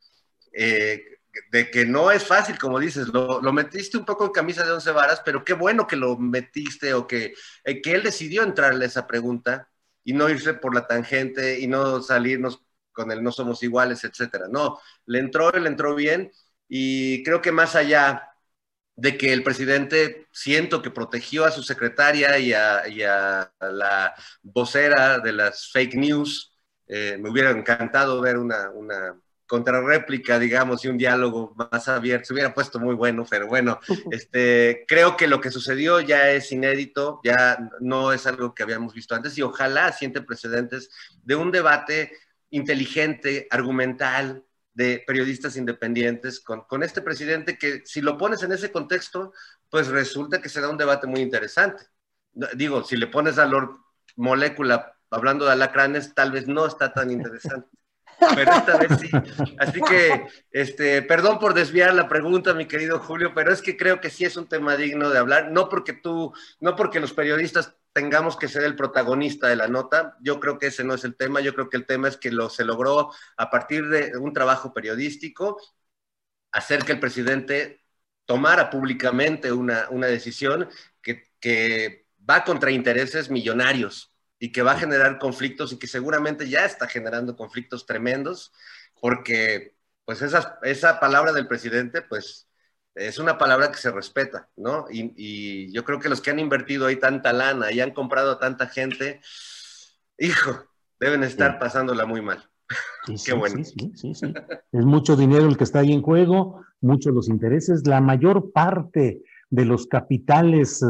eh, de que no es fácil, como dices, lo, metiste un poco en camisa de once varas, pero qué bueno que lo metiste o que, eh, que él decidió entrarle a esa pregunta y no irse por la tangente y no salirnos con el no somos iguales, etcétera. No, le entró, le entró bien y creo que más allá de que el presidente siento que protegió a su secretaria y a, la vocera de las fake news, eh, me hubiera encantado ver una, una contrarréplica, digamos, y un diálogo más abierto. Se hubiera puesto muy bueno, pero bueno, este, creo que lo que sucedió ya es inédito, ya no es algo que habíamos visto antes y ojalá siente precedentes de un debate inteligente, argumental, de periodistas independientes con, con este presidente que si lo pones en ese contexto, pues resulta que será un debate muy interesante. Digo, si le pones a Lord Molécula hablando de alacranes, tal vez no está tan interesante pero esta vez sí. Así que, este, perdón por desviar la pregunta, mi querido Julio, pero es que creo que sí es un tema digno de hablar, no porque tú, no porque los periodistas tengamos que ser el protagonista de la nota, yo creo que ese no es el tema, yo creo que el tema es que lo se logró a partir de un trabajo periodístico, hacer que el presidente tomara públicamente una, una decisión que que va contra intereses millonarios y que va a generar conflictos y que seguramente ya está generando conflictos tremendos, porque pues esa, esa palabra del presidente, pues es una palabra que se respeta, ¿no? Y, yo creo que los que han invertido ahí tanta lana y han comprado a tanta gente, hijo, deben estar pasándola muy mal. Qué bueno. Sí, sí, sí, Es mucho dinero el que está ahí en juego, muchos los intereses. La mayor parte de los capitales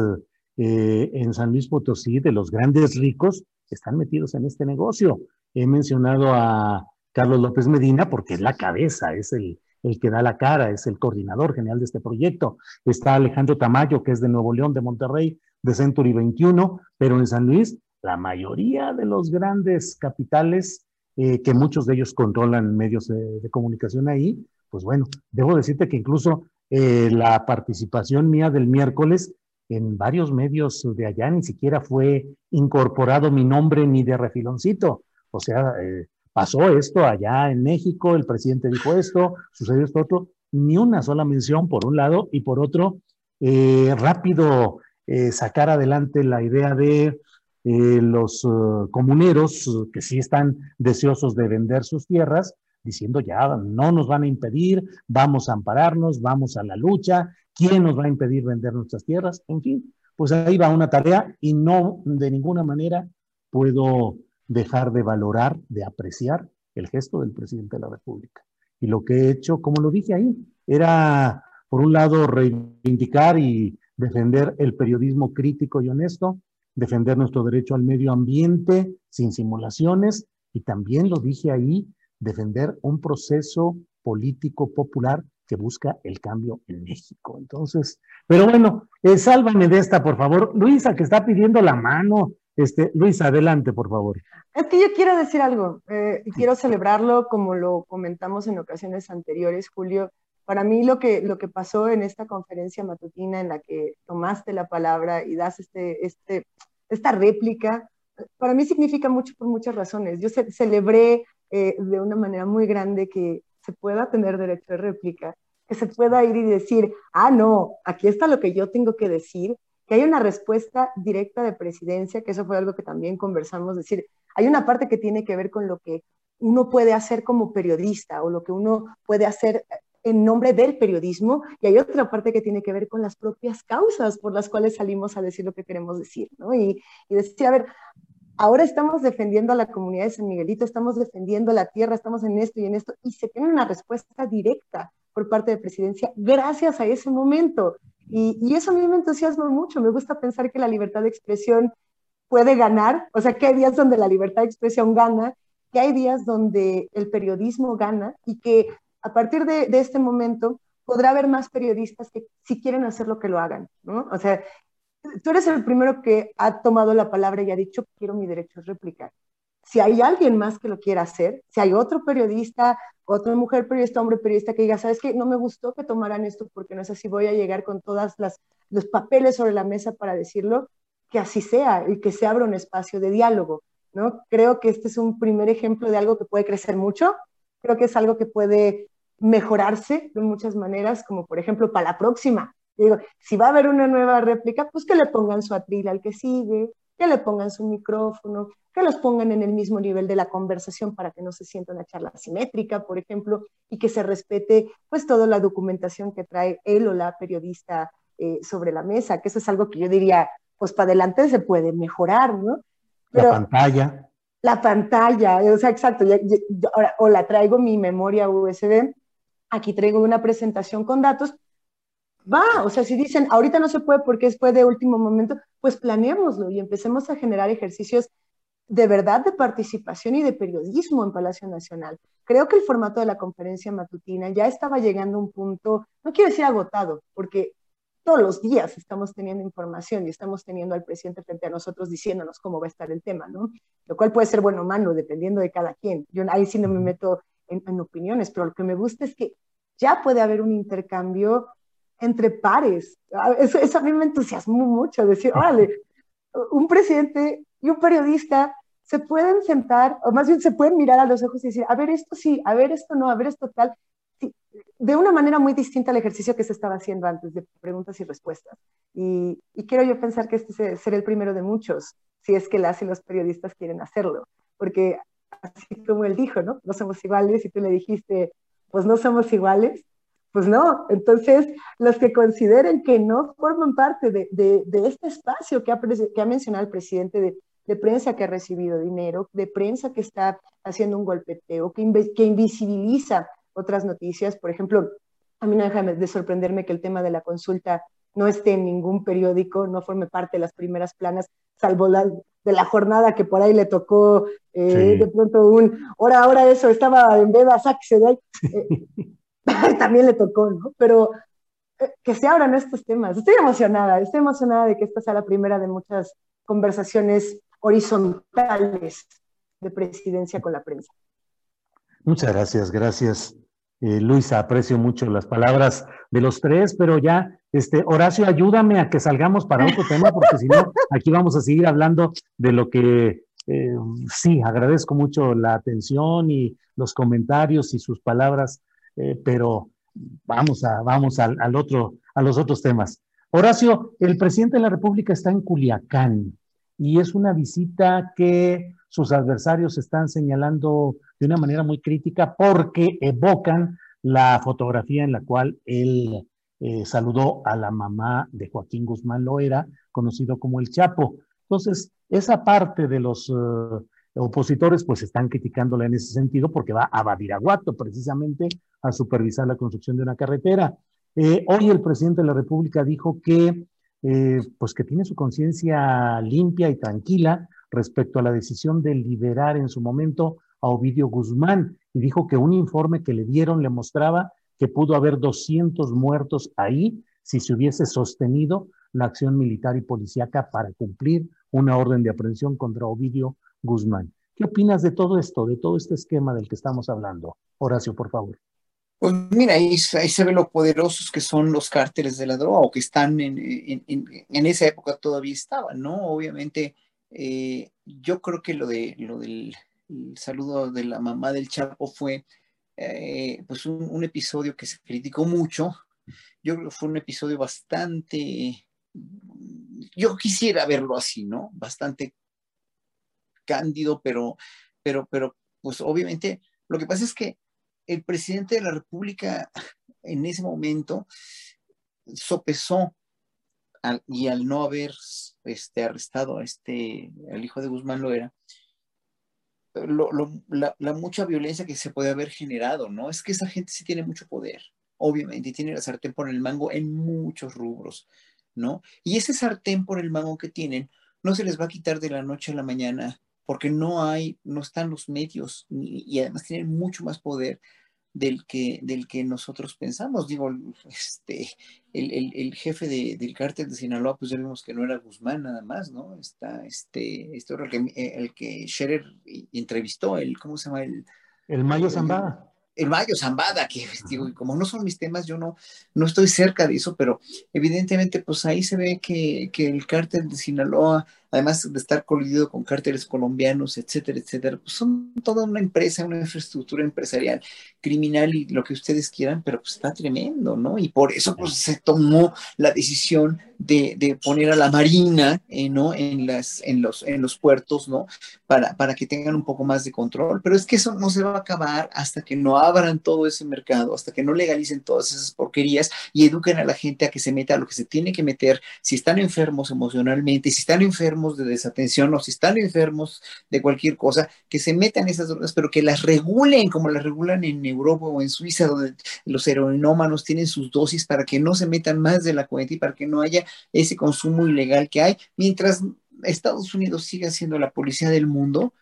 eh, en San Luis Potosí, de los grandes ricos, están metidos en este negocio. He mencionado a Carlos López Medina porque es la cabeza, es el, el que da la cara, es el coordinador general de este proyecto. Está Alejandro Tamayo, que es de Nuevo León, de Monterrey, de Century 21, pero en San Luis, la mayoría de los grandes capitales, eh, que muchos de ellos controlan medios de, comunicación ahí, pues bueno, debo decirte que incluso eh, la participación mía del miércoles en varios medios de allá ni siquiera fue incorporado mi nombre ni de refiloncito. O sea, eh, pasó esto allá en México, el presidente dijo esto, sucedió esto otro, ni una sola mención por un lado y por otro, eh, rápido eh, sacar adelante la idea de los comuneros que sí están deseosos de vender sus tierras, diciendo ya no nos van a impedir, vamos a ampararnos, vamos a la lucha, ¿quién nos va a impedir vender nuestras tierras? En fin, pues ahí va una tarea y no de ninguna manera puedo dejar de valorar, de apreciar el gesto del presidente de la República. Y lo que he hecho, como lo dije ahí, era, por un lado, reivindicar y defender el periodismo crítico y honesto, defender nuestro derecho al medio ambiente sin simulaciones y también lo dije ahí, defender un proceso político popular que busca el cambio en México. Entonces, pero bueno, eh, sálvame de esta, por favor. Luisa, que está pidiendo la mano. Este, Luisa, adelante, por favor. Es que yo quiero decir algo, eh, y quiero celebrarlo como lo comentamos en ocasiones anteriores, Julio. Para mí lo que, lo que pasó en esta conferencia matutina en la que tomaste la palabra y das este, este, esta réplica, para mí significa mucho por muchas razones. Yo celebré eh, de una manera muy grande que se pueda tener derecho de réplica, que se pueda ir y decir, ah, no, aquí está lo que yo tengo que decir, que hay una respuesta directa de presidencia, que eso fue algo que también conversamos, decir, hay una parte que tiene que ver con lo que uno puede hacer como periodista o lo que uno puede hacer en nombre del periodismo y hay otra parte que tiene que ver con las propias causas por las cuales salimos a decir lo que queremos decir, ¿no? Y, y decir, a ver, ahora estamos defendiendo a la comunidad de San Miguelito, estamos defendiendo la tierra, estamos en esto y en esto, y se tiene una respuesta directa por parte de presidencia gracias a ese momento. Y, eso a mí me entusiasma mucho, me gusta pensar que la libertad de expresión puede ganar, o sea, que hay días donde la libertad de expresión gana, que hay días donde el periodismo gana y que a partir de, este momento podrá haber más periodistas que si quieren hacer lo que lo hagan, ¿no? O sea, tú eres el primero que ha tomado la palabra y ha dicho, quiero mi derecho a replicar. Si hay alguien más que lo quiera hacer, si hay otro periodista, otra mujer periodista, hombre periodista que diga, sabes qué? no me gustó que tomaran esto porque no es así, voy a llegar con todas las los papeles sobre la mesa para decirlo, que así sea y que se abra un espacio de diálogo. ¿no? Creo que este es un primer ejemplo de algo que puede crecer mucho, creo que es algo que puede mejorarse de muchas maneras, como por ejemplo para la próxima. Digo, si va a haber una nueva réplica, pues que le pongan su atril al que sigue, que le pongan su micrófono, que los pongan en el mismo nivel de la conversación para que no se sienta una charla simétrica, por ejemplo, y que se respete pues toda la documentación que trae él o la periodista eh, sobre la mesa, que eso es algo que yo diría, pues para adelante se puede mejorar, ¿no? la pantalla. La pantalla, o sea, exacto. ahora, o la traigo mi memoria USB, aquí traigo una presentación con datos, va, o sea, si dicen, ahorita no se puede porque es de último momento, pues planeémoslo y empecemos a generar ejercicios de verdad de participación y de periodismo en Palacio Nacional. Creo que el formato de la conferencia matutina ya estaba llegando a un punto, no quiero decir agotado, porque todos los días estamos teniendo información y estamos teniendo al presidente frente a nosotros diciéndonos cómo va a estar el tema, ¿no? Lo cual puede ser bueno o malo, dependiendo de cada quien. Yo ahí sí no me meto en, opiniones, pero lo que me gusta es que ya puede haber un intercambio entre pares. Eso, eso a mí me entusiasmó mucho, decir, órale, un presidente y un periodista se pueden sentar, o más bien se pueden mirar a los ojos y decir, a ver, esto sí, a ver, esto no, a ver, esto tal. de una manera muy distinta al ejercicio que se estaba haciendo antes de preguntas y respuestas. Y, quiero yo pensar que este será el primero de muchos, si es que las y los periodistas quieren hacerlo, porque así como él dijo, ¿no? No somos iguales, y tú le dijiste, pues no somos iguales, pues no. Entonces, los que consideren que no forman parte de, de, este espacio que ha, que ha, mencionado el presidente de, de, prensa que ha recibido dinero, de prensa que está haciendo un golpeteo, que, que invisibiliza otras noticias. Por ejemplo, a mí no deja de sorprenderme que el tema de la consulta no esté en ningún periódico, no forme parte de las primeras planas, salvo la de la jornada que por ahí le tocó eh, de pronto un, ahora, ahora eso, estaba en veda, sáquese de ahí. Eh, también le tocó, ¿no? Pero eh, que se abran estos temas. Estoy emocionada, estoy emocionada de que esta sea la primera de muchas conversaciones horizontales de presidencia con la prensa. Muchas gracias, gracias. Eh, Luisa, aprecio mucho las palabras de los tres, pero ya, este, Horacio, ayúdame a que salgamos para otro tema, porque si no, aquí vamos a seguir hablando de lo que eh, sí, agradezco mucho la atención y los comentarios y sus palabras eh, pero vamos, a, vamos al, otro, a los otros temas. Horacio, el presidente de la República está en Culiacán y es una visita que sus adversarios están señalando de una manera muy crítica porque evocan la fotografía en la cual él eh, saludó a la mamá de Joaquín Guzmán Loera, conocido como el Chapo. Entonces, esa parte de los eh, opositores pues están criticándola en ese sentido porque va a Badiraguato precisamente a supervisar la construcción de una carretera. Eh, hoy el presidente de la República dijo que eh, pues que tiene su conciencia limpia y tranquila respecto a la decisión de liberar en su momento a Ovidio Guzmán y dijo que un informe que le dieron le mostraba que pudo haber 200 muertos ahí si se hubiese sostenido la acción militar y policíaca para cumplir una orden de aprehensión contra Ovidio Guzmán. ¿Qué opinas de todo esto, de todo este esquema del que estamos hablando? Horacio, por favor. Pues mira, ahí, se ve lo poderosos que son los cárteles de la droga o que están en, en, esa época todavía estaban, ¿no? Obviamente, eh, yo creo que lo, de, lo del saludo de la mamá del Chapo fue eh, pues un, episodio que se criticó mucho. Yo creo que fue un episodio bastante, yo quisiera verlo así, ¿no? Bastante cándido, pero, pero, pero, pues obviamente, lo que pasa es que el presidente de la República en ese momento sopesó y al no haber este, arrestado a este, al hijo de Guzmán Loera, lo, la, la, mucha violencia que se puede haber generado, ¿no? Es que esa gente sí tiene mucho poder, obviamente, y tiene la sartén por el mango en muchos rubros, ¿no? Y ese sartén por el mango que tienen no se les va a quitar de la noche a la mañana porque no hay, no están los medios y además tienen mucho más poder del que, del que nosotros pensamos. Digo, este, el, el, jefe de, del cártel de Sinaloa, pues ya vimos que no era Guzmán nada más, ¿no? Está este, este el que, el que Scherer entrevistó, el, ¿cómo se llama? El, el Mayo Zambada el Mayo Zambada, que digo, como no son mis temas, yo no, no estoy cerca de eso, pero evidentemente, pues ahí se ve que, que el cártel de Sinaloa además de estar colidido con cárteles colombianos, etcétera, etcétera, pues son toda una empresa, una infraestructura empresarial, criminal y lo que ustedes quieran, pero pues está tremendo, ¿no? Y por eso pues se tomó la decisión de, de poner a la Marina, eh, ¿no? En, las, en, los, en los puertos, ¿no? Para, para que tengan un poco más de control, pero es que eso no se va a acabar hasta que no abran todo ese mercado, hasta que no legalicen todas esas porquerías y eduquen a la gente a que se meta a lo que se tiene que meter, si están enfermos emocionalmente, si están enfermos de desatención o si están enfermos de cualquier cosa, que se metan esas drogas, pero que las regulen como las regulan en Europa o en Suiza, donde los heroinómanos tienen sus dosis para que no se metan más de la cuenta y para que no haya ese consumo ilegal que hay, mientras Estados Unidos siga siendo la policía del mundo,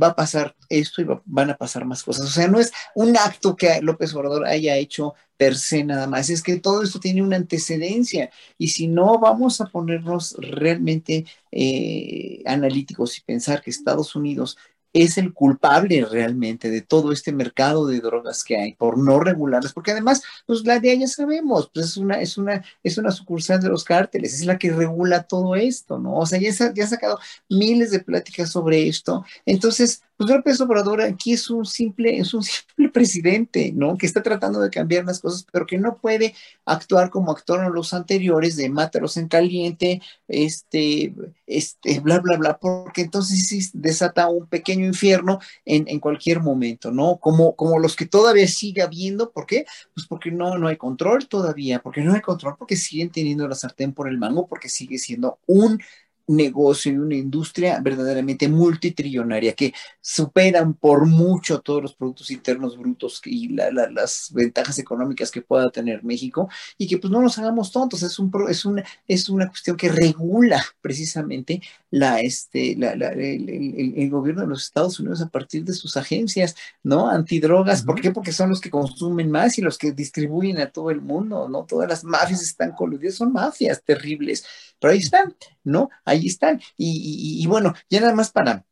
va a pasar esto y van a pasar más cosas. O sea, no es un acto que López Obrador haya hecho per se nada más, es que todo esto tiene una antecedencia y si no vamos a ponernos realmente eh, analíticos y pensar que Estados Unidos es el culpable realmente de todo este mercado de drogas que hay por no regularlas, porque además, pues la de ya sabemos, pues es una, es una, es una sucursal de los cárteles, es la que regula todo esto, ¿no? O sea, ya, ya ha sacado miles de pláticas sobre esto, entonces, pues López Obrador aquí es un simple, es un simple presidente, ¿no? Que está tratando de cambiar las cosas, pero que no puede actuar como actuaron los anteriores de mátalos en caliente, este, este, bla, bla, bla, porque entonces sí desata un pequeño infierno en, en cualquier momento, ¿no? Como, como los que todavía sigue habiendo, ¿por qué? Pues porque no, no hay control todavía, porque no hay control, porque siguen teniendo la sartén por el mango, porque sigue siendo un negocio y una industria verdaderamente multitrillonaria que superan por mucho todos los productos internos brutos y las ventajas económicas que pueda tener México y que pues no nos hagamos tontos, es, un, es, una, es una cuestión que regula precisamente la, este, el, gobierno de los Estados Unidos a partir de sus agencias, ¿no? Antidrogas, ¿por qué? Porque son los que consumen más y los que distribuyen a todo el mundo, ¿no? Todas las mafias están coludidas, son mafias terribles, pero ahí están, ¿no? Ahí están. Y, bueno, ya nada más para,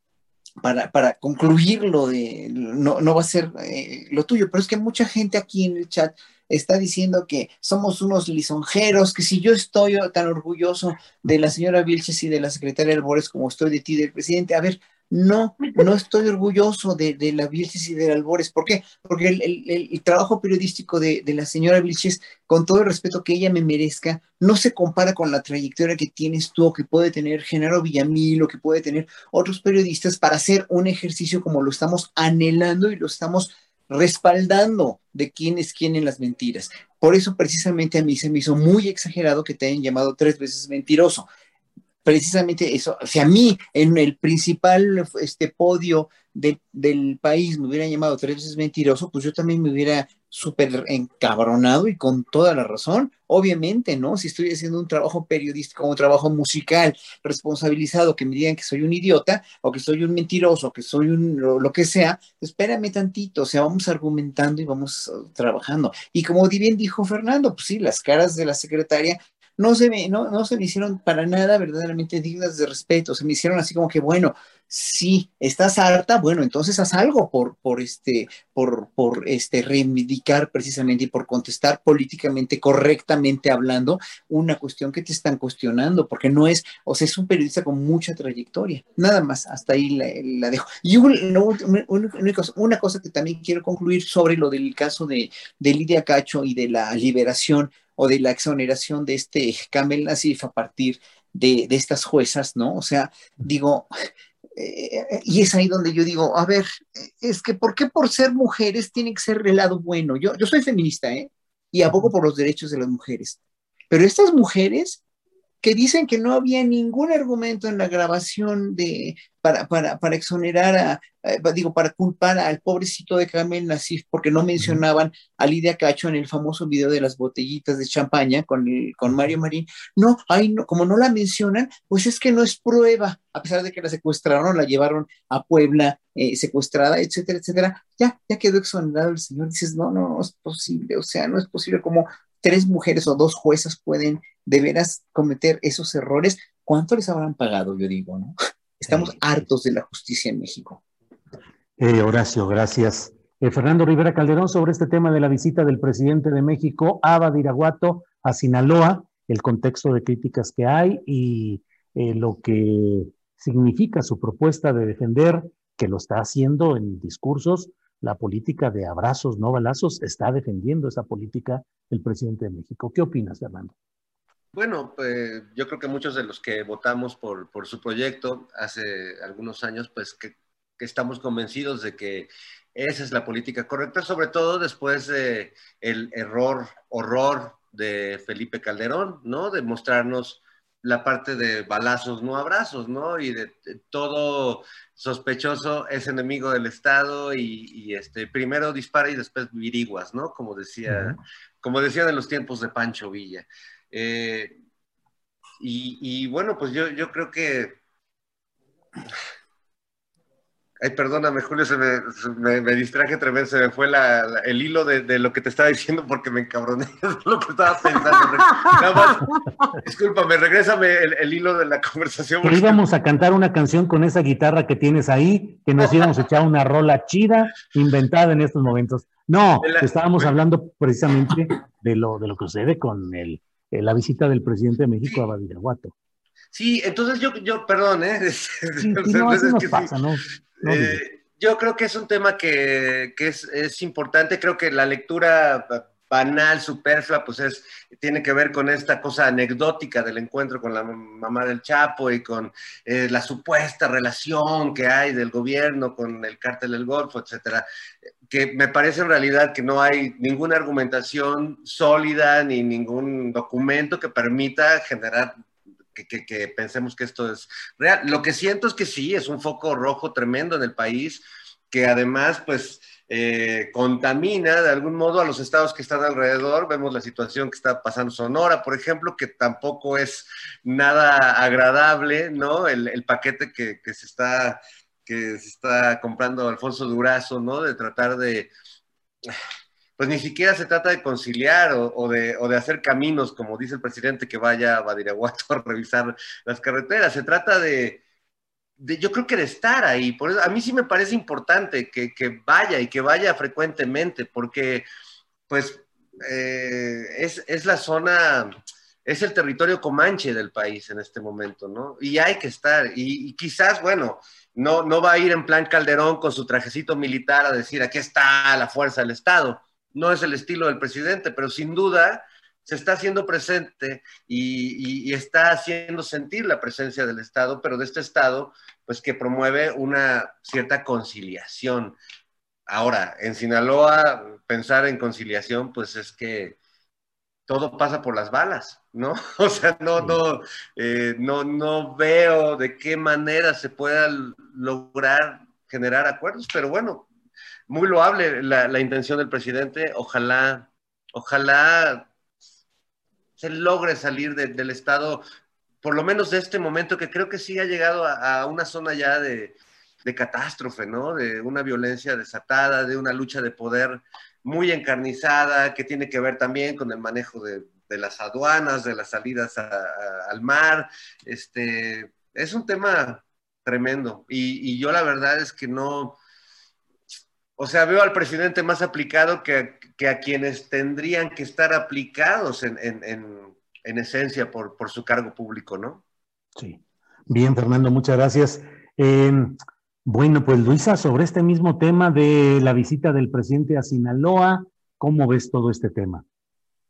para, para concluir lo de, no, no va a ser eh, lo tuyo, pero es que mucha gente aquí en el chat está diciendo que somos unos lisonjeros, que si yo estoy tan orgulloso de la señora Vilches y de la secretaria Albores como estoy de ti, del presidente, a ver, no, no estoy orgulloso de, la Vilches y de Albores. ¿Por qué? Porque el, trabajo periodístico de, la señora Vilches, con todo el respeto que ella me merezca, no se compara con la trayectoria que tienes tú o que puede tener Genaro Villamil o que puede tener otros periodistas para hacer un ejercicio como lo estamos anhelando y lo estamos respaldando de quién es las mentiras. Por eso precisamente a mí se me hizo muy exagerado que te hayan llamado tres veces mentiroso precisamente eso, si a mí en el principal este, podio del país me hubieran llamado tres veces mentiroso, pues yo también me hubiera súper encabronado y con toda la razón, obviamente, ¿no? Si estoy haciendo un trabajo periodístico, un trabajo musical, responsabilizado, que me digan que soy un idiota o que soy un mentiroso, que soy un lo, que sea, espérame tantito, o sea, vamos argumentando y vamos uh, trabajando. Y como bien dijo Fernando, pues sí, las caras de la secretaria no se me, no, no se me hicieron para nada verdaderamente dignas de respeto, se me hicieron así como que, bueno, si estás harta, bueno, entonces haz algo por, por este, por, por este, reivindicar precisamente y por contestar políticamente correctamente hablando una cuestión que te están cuestionando, porque no es, o sea, es un periodista con mucha trayectoria. Nada más, hasta ahí la, dejo. Y una, cosa que también quiero concluir sobre lo del caso de, de Lidia Cacho y de la liberación o de la exoneración de este Kamel Nasif a partir de, estas juezas, ¿no? O sea, digo, eh, y es ahí donde yo digo, a ver, es que ¿por qué por ser mujeres tiene que ser el bueno? Yo, yo soy feminista, ¿eh? Y abogo por los derechos de las mujeres. Pero estas mujeres que dicen que no había ningún argumento en la grabación de, para, para, para exonerar a, digo, para culpar al pobrecito de Kamel Nasif porque no mencionaban a Lidia Cacho en el famoso video de las botellitas de champaña con, con Mario Marín. No, ahí no, como no la mencionan, pues es que no es prueba, a pesar de que la secuestraron, la llevaron a Puebla eh, secuestrada, etcétera, etcétera. Ya, ya quedó exonerado el señor. Dices, no, no, no es posible, o sea, no es posible como tres mujeres o dos juezas pueden de veras cometer esos errores, ¿cuánto les habrán pagado? Yo digo, ¿no? Estamos hartos de la justicia en México. Eh, Horacio, gracias. Eh, Fernando Rivera Calderón, sobre este tema de la visita del presidente de México a Badiraguato, a Sinaloa, el contexto de críticas que hay y eh, lo que significa su propuesta de defender, que lo está haciendo en discursos, la política de abrazos, no balazos, está defendiendo esa política el presidente de México. ¿Qué opinas, Fernando? Bueno, pues yo creo que muchos de los que votamos por, su proyecto hace algunos años, pues que, estamos convencidos de que esa es la política correcta, sobre todo después de error, horror de Felipe Calderón, ¿no? De mostrarnos la parte de balazos, no abrazos, ¿no? Y de, todo sospechoso es enemigo del Estado y, este, primero dispara y después viriguas, ¿no? Como decía, como decía de los tiempos de Pancho Villa. Eh, y, bueno, pues yo, yo creo que... Ay, perdóname, Julio, se me, me, distraje tremendo, se me fue el hilo de, lo que te estaba diciendo porque me encabroné de lo que estaba pensando. Nada más, discúlpame, regrésame el, hilo de la conversación. Que íbamos a cantar una canción con esa guitarra que tienes ahí, que nos íbamos a echar una rola chida, inventada en estos momentos. No, estábamos hablando precisamente de lo, de lo que sucede con el eh, la visita del presidente de México a Badiraguato. Sí, entonces yo, yo perdón, ¿eh? yo creo que es un tema que, es, es, importante. Creo que la lectura banal, superflua, pues es, tiene que ver con esta cosa anecdótica del encuentro con la mamá del Chapo y con eh, la supuesta relación que hay del gobierno con el cártel del Golfo, etcétera. Que me parece en realidad que no hay ninguna argumentación sólida ni ningún documento que permita generar que, pensemos que esto es real. Lo que siento es que sí, es un foco rojo tremendo en el país, que además, pues, eh, contamina de algún modo a los estados que están alrededor. Vemos la situación que está pasando Sonora, por ejemplo, que tampoco es nada agradable, ¿no? El, paquete que, se está, que se está comprando Alfonso Durazo, ¿no? De tratar de pues ni siquiera se trata de conciliar o, de, o, de, hacer caminos, como dice el presidente, que vaya a Badiraguato a revisar las carreteras. Se trata de, yo creo que de estar ahí. Por eso, a mí sí me parece importante que, vaya y que vaya frecuentemente, porque pues eh, es, la zona, es el territorio comanche del país en este momento, ¿no? Y hay que estar. Y, quizás, bueno, no, no va a ir en plan Calderón con su trajecito militar a decir, aquí está la fuerza del Estado. No es el estilo del presidente, pero sin duda se está haciendo presente y, está haciendo sentir la presencia del Estado, pero de este Estado, pues que promueve una cierta conciliación. Ahora, en Sinaloa, pensar en conciliación, pues es que todo pasa por las balas, ¿no? O sea, no, no, eh, no, no veo de qué manera se pueda lograr generar acuerdos, pero bueno, muy loable la, intención del presidente. Ojalá, ojalá se logre salir del estado, por lo menos de este momento, que creo que sí ha llegado a, una zona ya de, catástrofe, ¿no? De una violencia desatada, de una lucha de poder muy encarnizada, que tiene que ver también con el manejo de, las aduanas, de las salidas al mar. Este, es un tema tremendo. y, yo la verdad es que no, o sea, veo al presidente más aplicado que, a quienes tendrían que estar aplicados en, esencia por, su cargo público, ¿no? Sí. Bien, Fernando, muchas gracias. Em, bueno, pues Luisa, sobre este mismo tema de la visita del presidente a Sinaloa, ¿cómo ves todo este tema?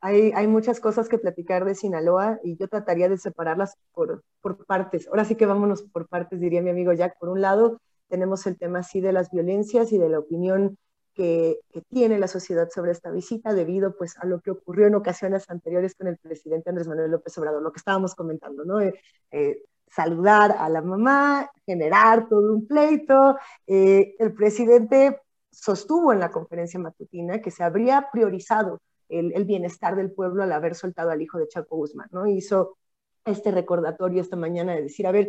Hay, hay muchas cosas que platicar de Sinaloa y yo trataría de separarlas por, por partes. Ahora sí que vámonos por partes, diría mi amigo Jack. Por un lado, tenemos el tema así de las violencias y de la opinión que, tiene la sociedad sobre esta visita debido pues a lo que ocurrió en ocasiones anteriores con el presidente Andrés Manuel López Obrador, lo que estábamos comentando, ¿no? Eh, eh, saludar a la mamá, generar todo un pleito. Eh, el presidente sostuvo en la conferencia matutina que se habría priorizado el, el, bienestar del pueblo al haber soltado al hijo de Chaco Guzmán, ¿no? Hizo este recordatorio esta mañana de decir, a ver,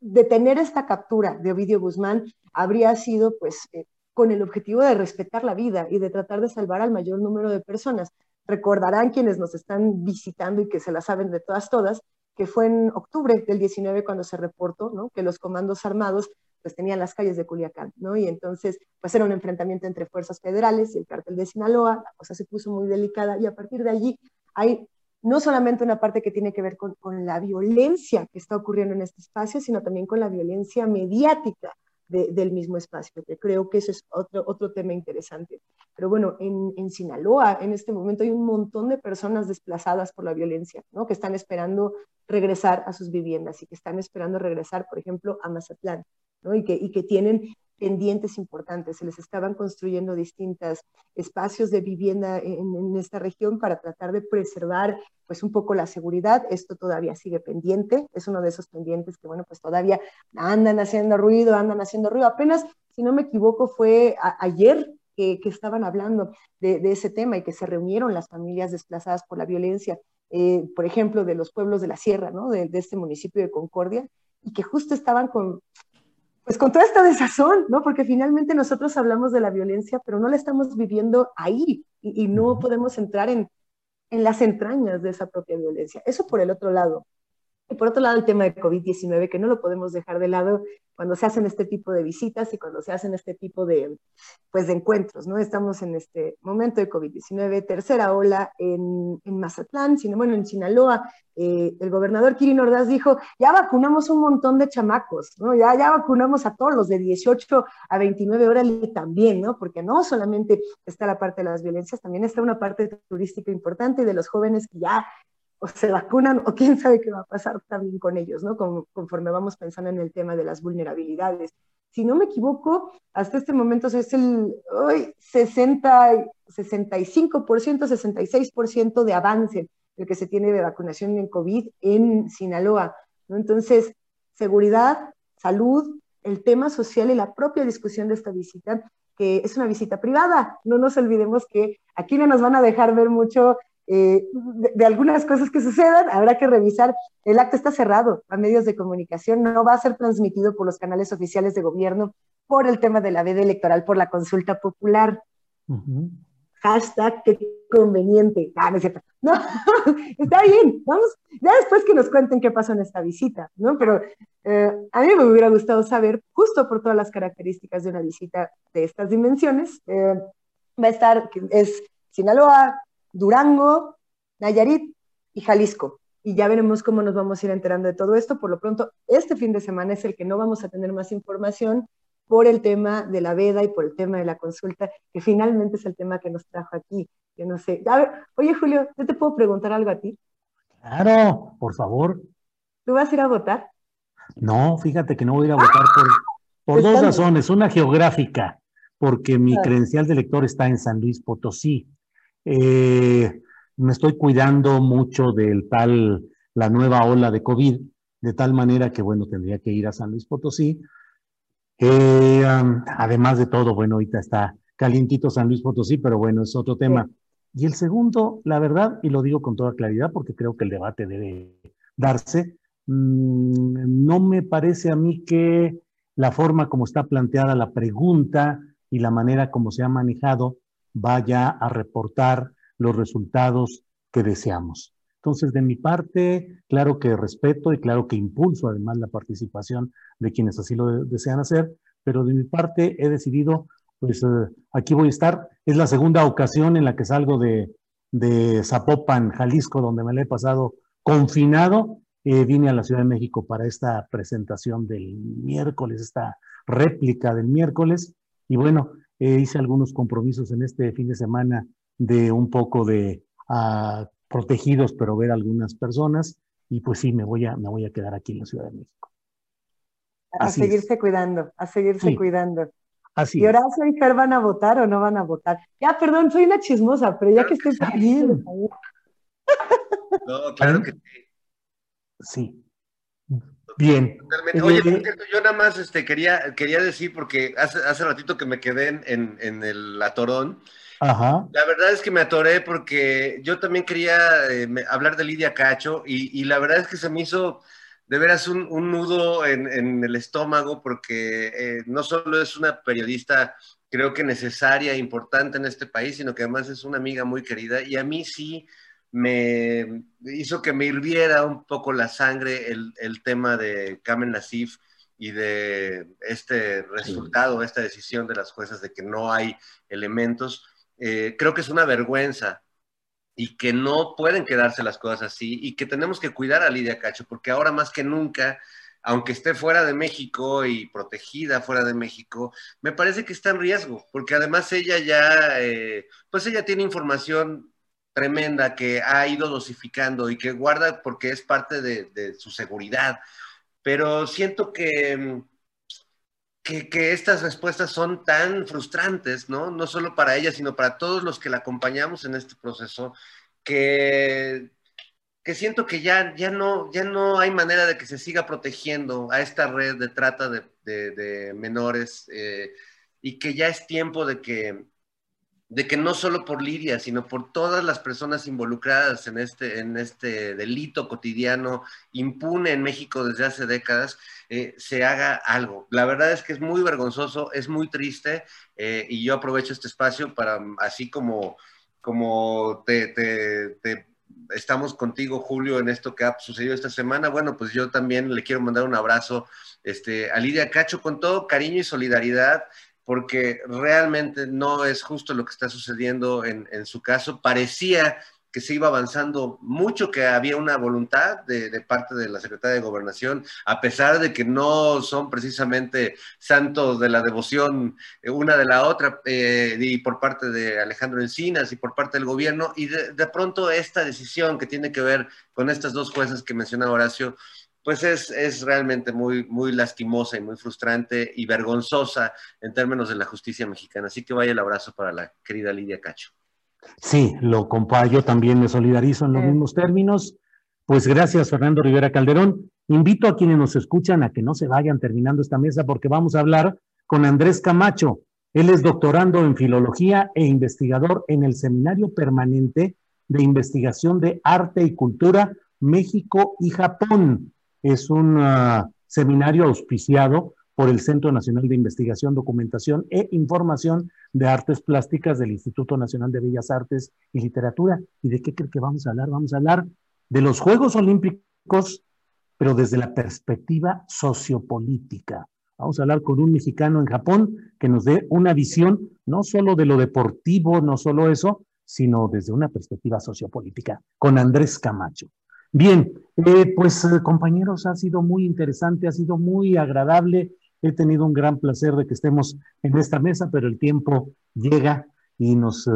detener esta captura de Ovidio Guzmán habría sido pues eh, con el objetivo de respetar la vida y de tratar de salvar al mayor número de personas. Recordarán quienes nos están visitando y que se la saben de todas todas, que fue en octubre del 19 cuando se reportó ¿no? que los comandos armados pues tenían las calles de Culiacán, ¿no? Y entonces, pues era un enfrentamiento entre fuerzas federales y el cártel de Sinaloa, la cosa se puso muy delicada y a partir de allí hay no solamente una parte que tiene que ver con, la violencia que está ocurriendo en este espacio, sino también con la violencia mediática del mismo espacio, que creo que eso es otro, otro tema interesante. Pero bueno, en, en, Sinaloa en este momento hay un montón de personas desplazadas por la violencia, ¿no? que están esperando regresar a sus viviendas y que están esperando regresar, por ejemplo, a Mazatlán, ¿no? y, que, y que tienen pendientes importantes. Se les estaban construyendo distintos espacios de vivienda en, esta región para tratar de preservar pues un poco la seguridad. Esto todavía sigue pendiente. Es uno de esos pendientes que, bueno, pues todavía andan haciendo ruido, andan haciendo ruido. Apenas, si no me equivoco, fue ayer que, estaban hablando de, ese tema y que se reunieron las familias desplazadas por la violencia, eh, por ejemplo, de los pueblos de la sierra, ¿no? de, de este municipio de Concordia, y que justo estaban con, pues con toda esta desazón, ¿no? Porque finalmente nosotros hablamos de la violencia, pero no la estamos viviendo ahí y, no podemos entrar en, en, las entrañas de esa propia violencia. Eso por el otro lado. Y por otro lado, el tema de COVID-19, que no lo podemos dejar de lado cuando se hacen este tipo de visitas y cuando se hacen este tipo de, pues, de encuentros, ¿no? Estamos en este momento de COVID-19, tercera ola en, en Mazatlán, sino, bueno, en Sinaloa. Eh, el gobernador Kirin Ordaz dijo, ya vacunamos un montón de chamacos, ¿no? Ya, ya vacunamos a todos los de 18 a 29 horas también, ¿no? Porque no solamente está la parte de las violencias, también está una parte turística importante de los jóvenes que ya o se vacunan o quién sabe qué va a pasar también con ellos, ¿no? conforme vamos pensando en el tema de las vulnerabilidades. Si no me equivoco, hasta este momento es el hoy 60, 65%, 66% de avance el que se tiene de vacunación en COVID en Sinaloa. ¿no? Entonces, seguridad, salud, el tema social y la propia discusión de esta visita, que es una visita privada. No nos olvidemos que aquí no nos van a dejar ver mucho eh, de, algunas cosas que sucedan, habrá que revisar. El acto está cerrado a medios de comunicación, no va a ser transmitido por los canales oficiales de gobierno por el tema de la veda electoral, por la consulta popular. Hashtag qué conveniente. Ah, no es cierto. No, está bien, vamos, ya después que nos cuenten qué pasó en esta visita, ¿no? Pero eh, a mí me hubiera gustado saber, justo por todas las características de una visita de estas dimensiones, eh, va a estar, es Sinaloa, Durango, Nayarit y Jalisco. Y ya veremos cómo nos vamos a ir enterando de todo esto. Por lo pronto, este fin de semana es el que no vamos a tener más información por el tema de la veda y por el tema de la consulta, que finalmente es el tema que nos trajo aquí. Yo no sé. A ver, oye, Julio, ¿yo te puedo preguntar algo a ti? Claro, por favor. ¿Tú vas a ir a votar? No, fíjate que no voy a ir a votar por, por dos razones. Una geográfica, porque mi credencial de elector está en San Luis Potosí. Eh, me estoy cuidando mucho del tal, la nueva ola de COVID, de tal manera que, bueno, tendría que ir a San Luis Potosí. Eh, además de todo, bueno, ahorita está calientito San Luis Potosí, pero bueno, es otro tema. Y el segundo, la verdad, y lo digo con toda claridad porque creo que el debate debe darse, mm, no me parece a mí que la forma como está planteada la pregunta y la manera como se ha manejado vaya a reportar los resultados que deseamos. Entonces, de mi parte, claro que respeto y claro que impulso además la participación de quienes así lo desean hacer, pero de mi parte he decidido, pues eh, aquí voy a estar. Es la segunda ocasión en la que salgo de, Zapopan, Jalisco, donde me la he pasado confinado. Eh, vine a la Ciudad de México para esta presentación del miércoles, esta réplica del miércoles. Y bueno, eh, hice algunos compromisos en este fin de semana de un poco de ah, protegidos, pero ver a algunas personas. Y pues sí, me voy a, me voy a quedar aquí en la Ciudad de México. a seguirse cuidando, a seguirse cuidando. Así ¿Y Horacio y Fer van a votar o no van a votar? Ya, perdón, soy una chismosa, pero ya que estoy bien. No, claro que sí. Sí. Bien. Oye, eh, yo nada más este, quería, quería decir, porque hace, hace ratito que me quedé en, en, el atorón. Ajá. La verdad es que me atoré porque yo también quería eh, hablar de Lidia Cacho y, y, la verdad es que se me hizo de veras un, un nudo en, en, el estómago porque eh, no solo es una periodista creo que necesaria e importante en este país, sino que además es una amiga muy querida y a mí sí me hizo que me hirviera un poco la sangre el, el tema de Kamen Nassif y de este resultado, esta decisión de las juezas de que no hay elementos. Eh, creo que es una vergüenza y que no pueden quedarse las cosas así y que tenemos que cuidar a Lidia Cacho porque ahora más que nunca, aunque esté fuera de México y protegida fuera de México, me parece que está en riesgo porque además ella ya, eh, pues ella tiene información tremenda que ha ido dosificando y que guarda porque es parte de, su seguridad. Pero siento que, que, estas respuestas son tan frustrantes, ¿no? No solo para ella, sino para todos los que la acompañamos en este proceso, que, que siento que ya, ya, no, ya no hay manera de que se siga protegiendo a esta red de trata de, menores eh, y que ya es tiempo de que de que no solo por Lidia, sino por todas las personas involucradas en este, en este delito cotidiano impune en México desde hace décadas, eh, se haga algo. La verdad es que es muy vergonzoso, es muy triste eh, y yo aprovecho este espacio para, así como, como te, estamos contigo, Julio, en esto que ha sucedido esta semana. Bueno, pues yo también le quiero mandar un abrazo este, a Lidia Cacho con todo cariño y solidaridad porque realmente no es justo lo que está sucediendo en, su caso. Parecía que se iba avanzando mucho, que había una voluntad de, parte de la Secretaría de Gobernación, a pesar de que no son precisamente santos de la devoción eh, una de la otra, eh, y por parte de Alejandro Encinas y por parte del gobierno, y de, pronto esta decisión que tiene que ver con estas dos jueces que mencionaba Horacio, pues es, es, realmente muy, muy lastimosa y muy frustrante y vergonzosa en términos de la justicia mexicana. Así que vaya el abrazo para la querida Lidia Cacho. Sí, lo compa, yo también me solidarizo en los mismos términos. Pues gracias, Fernando Rivera Calderón. Invito a quienes nos escuchan a que no se vayan terminando esta mesa porque vamos a hablar con Andrés Camacho. Él es doctorando en filología e investigador en el Seminario Permanente de Investigación de Arte y Cultura México y Japón. Es un ah, seminario auspiciado por el Centro Nacional de Investigación, Documentación e Información de Artes Plásticas del Instituto Nacional de Bellas Artes y Literatura. ¿Y de qué cree que vamos a hablar? Vamos a hablar de los Juegos Olímpicos, pero desde la perspectiva sociopolítica. Vamos a hablar con un mexicano en Japón que nos dé una visión no solo de lo deportivo, no solo eso, sino desde una perspectiva sociopolítica, con Andrés Camacho. Bien, eh, pues eh, compañeros, ha sido muy interesante, ha sido muy agradable He tenido un gran placer de que estemos en esta mesa, pero el tiempo llega y nos eh,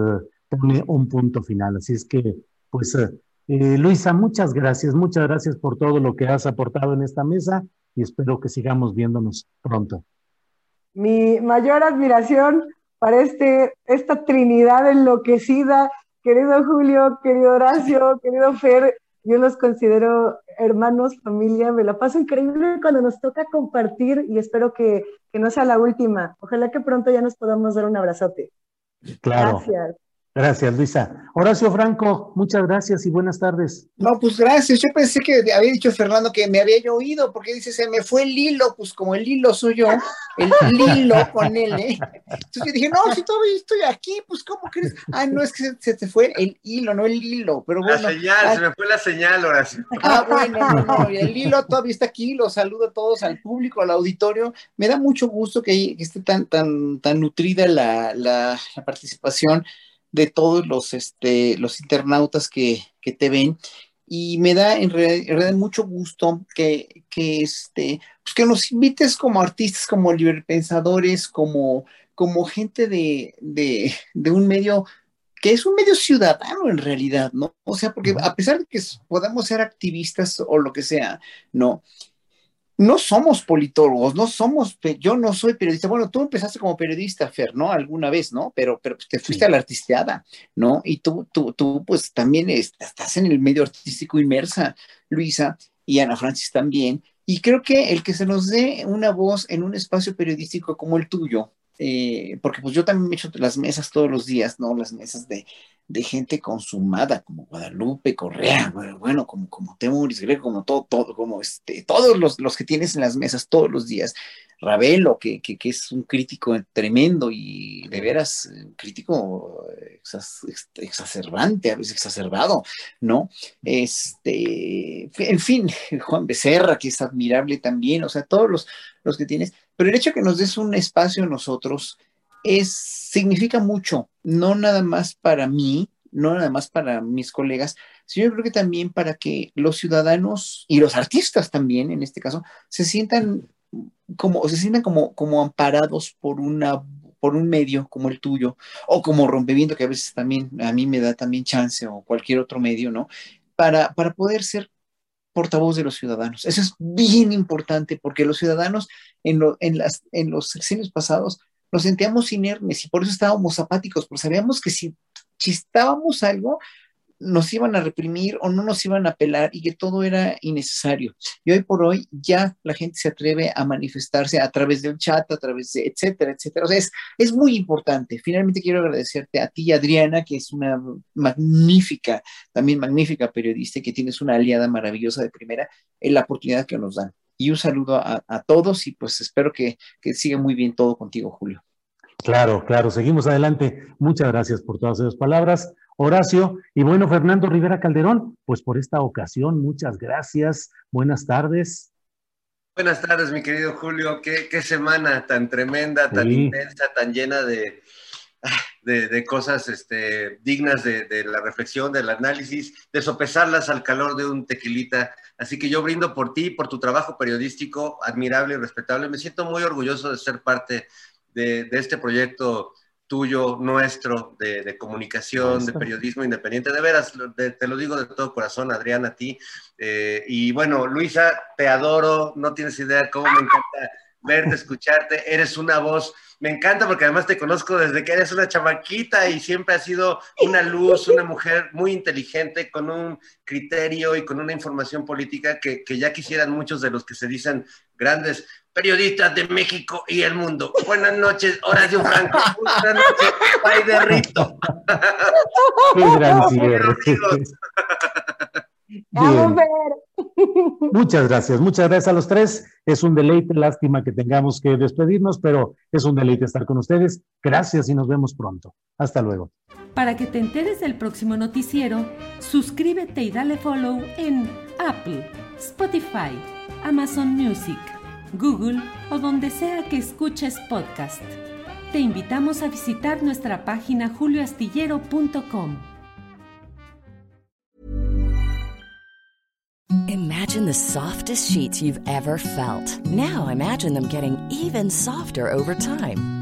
pone un punto final. Así es que, pues, eh, eh, Luisa, muchas gracias, muchas gracias por todo lo que has aportado en esta mesa y espero que sigamos viéndonos pronto. Mi mayor admiración para este, esta trinidad enloquecida, querido Julio, querido Horacio, querido Fer, yo los considero hermanos, familia, me la paso increíble cuando nos toca compartir y espero que, que no sea la última. Ojalá que pronto ya nos podamos dar un abrazote. Claro. Gracias. Gracias, Luisa. Horacio Franco, muchas gracias y buenas tardes. No, pues gracias. Yo pensé que había dicho Fernando que me había oído, porque dice, se me fue el hilo, pues como el hilo soy yo, el hilo con él, ¿eh? Entonces yo dije, no, si todavía estoy aquí, pues ¿cómo crees? Ah, no, es que se, te fue el hilo, no el hilo, pero bueno. La señal, se me fue la señal, Horacio. Ah, bueno, no, no, el hilo todavía está aquí, los saludo a todos, al público, al auditorio. Me da mucho gusto que, esté tan, tan, tan nutrida la, la, la participación de todos los, este, los internautas que, te ven. Y me da en realidad, mucho gusto que, que, este, pues que nos invites como artistas, como librepensadores, como, como gente de, de, de un medio que es un medio ciudadano en realidad, ¿no? O sea, porque a pesar de que podamos ser activistas o lo que sea, ¿no? No somos politólogos, no somos, yo no soy periodista. Bueno, tú empezaste como periodista, Fer, ¿no? Alguna vez, ¿no? Pero, pero te fuiste a la artisteada, ¿no? Y tú, tú, tú, pues también estás en el medio artístico inmersa, Luisa, y Ana Francis también. Y creo que el que se nos dé una voz en un espacio periodístico como el tuyo, eh, porque pues yo también me echo las mesas todos los días, ¿no? Las mesas de, de gente consumada, como Guadalupe, Correa, bueno, como, como Temuris Greco, como todo, todo, como este, todos los, los que tienes en las mesas todos los días. Ravelo, que, que, es un crítico tremendo y de veras un crítico exacerbante, a veces exacerbado, ¿no? Este, en fin, Juan Becerra, que es admirable también, o sea, todos los, los que tienes, pero el hecho de que nos des un espacio nosotros es, significa mucho, no nada más para mí, no nada más para mis colegas, sino yo creo que también para que los ciudadanos y los artistas también, en este caso, se sientan como, se sientan como, como amparados por una por un medio como el tuyo, o como Rompeviento, que a veces también a mí me da también chance, o cualquier otro medio, ¿no? Para, para poder ser portavoz de los ciudadanos. Eso es bien importante, porque los ciudadanos en, en, las, en los sexenios pasados nos sentíamos inermes y por eso estábamos apáticos, porque sabíamos que si chistábamos algo, nos iban a reprimir o no nos iban a apelar y que todo era innecesario. Y hoy por hoy ya la gente se atreve a manifestarse a través del chat, a través de etcétera, etcétera. O sea, es, es muy importante. Finalmente quiero agradecerte a ti, Adriana, que es una magnífica, también magnífica periodista y que tienes una aliada maravillosa de primera, en la oportunidad que nos dan. Y un saludo a, todos y pues espero que, que siga muy bien todo contigo, Julio. Claro, claro, seguimos adelante. Muchas gracias por todas esas palabras, Horacio. Y bueno, Fernando Rivera Calderón, pues por esta ocasión, muchas gracias. Buenas tardes. Buenas tardes, mi querido Julio. Qué, semana tan tremenda, tan intensa, tan llena de, de, cosas este, dignas de, la reflexión, del análisis, de sopesarlas al calor de un tequilita. Así que yo brindo por ti, por tu trabajo periodístico admirable y respetable. Me siento muy orgulloso de ser parte de, este proyecto tuyo, nuestro, de, comunicación, de periodismo independiente. De veras, te lo digo de todo corazón, Adrián, a ti. Eh, y bueno, Luisa, te adoro, no tienes idea cómo me encanta verte, escucharte. Eres una voz me encanta porque además te conozco desde que eres una chamaquita y siempre has sido una luz, una mujer muy inteligente, con un criterio y con una información política que, ya quisieran muchos de los que se dicen grandes periodistas de México y el mundo. Buenas noches, Horacio Franco. Buenas noches, Pai de Rito. Qué gran cierre. Muchas gracias, muchas gracias a los tres. Es un deleite, lástima que tengamos que despedirnos, pero es un deleite estar con ustedes. Gracias y nos vemos pronto. Hasta luego. Para que te enteres del próximo noticiero, suscríbete y dale follow en Apple, Spotify, Amazon Music, Google o donde sea que escuches podcast. Te invitamos a visitar nuestra página julioastillero.com. Imagine the softest sheets you've ever felt. Now imagine them getting even softer over time.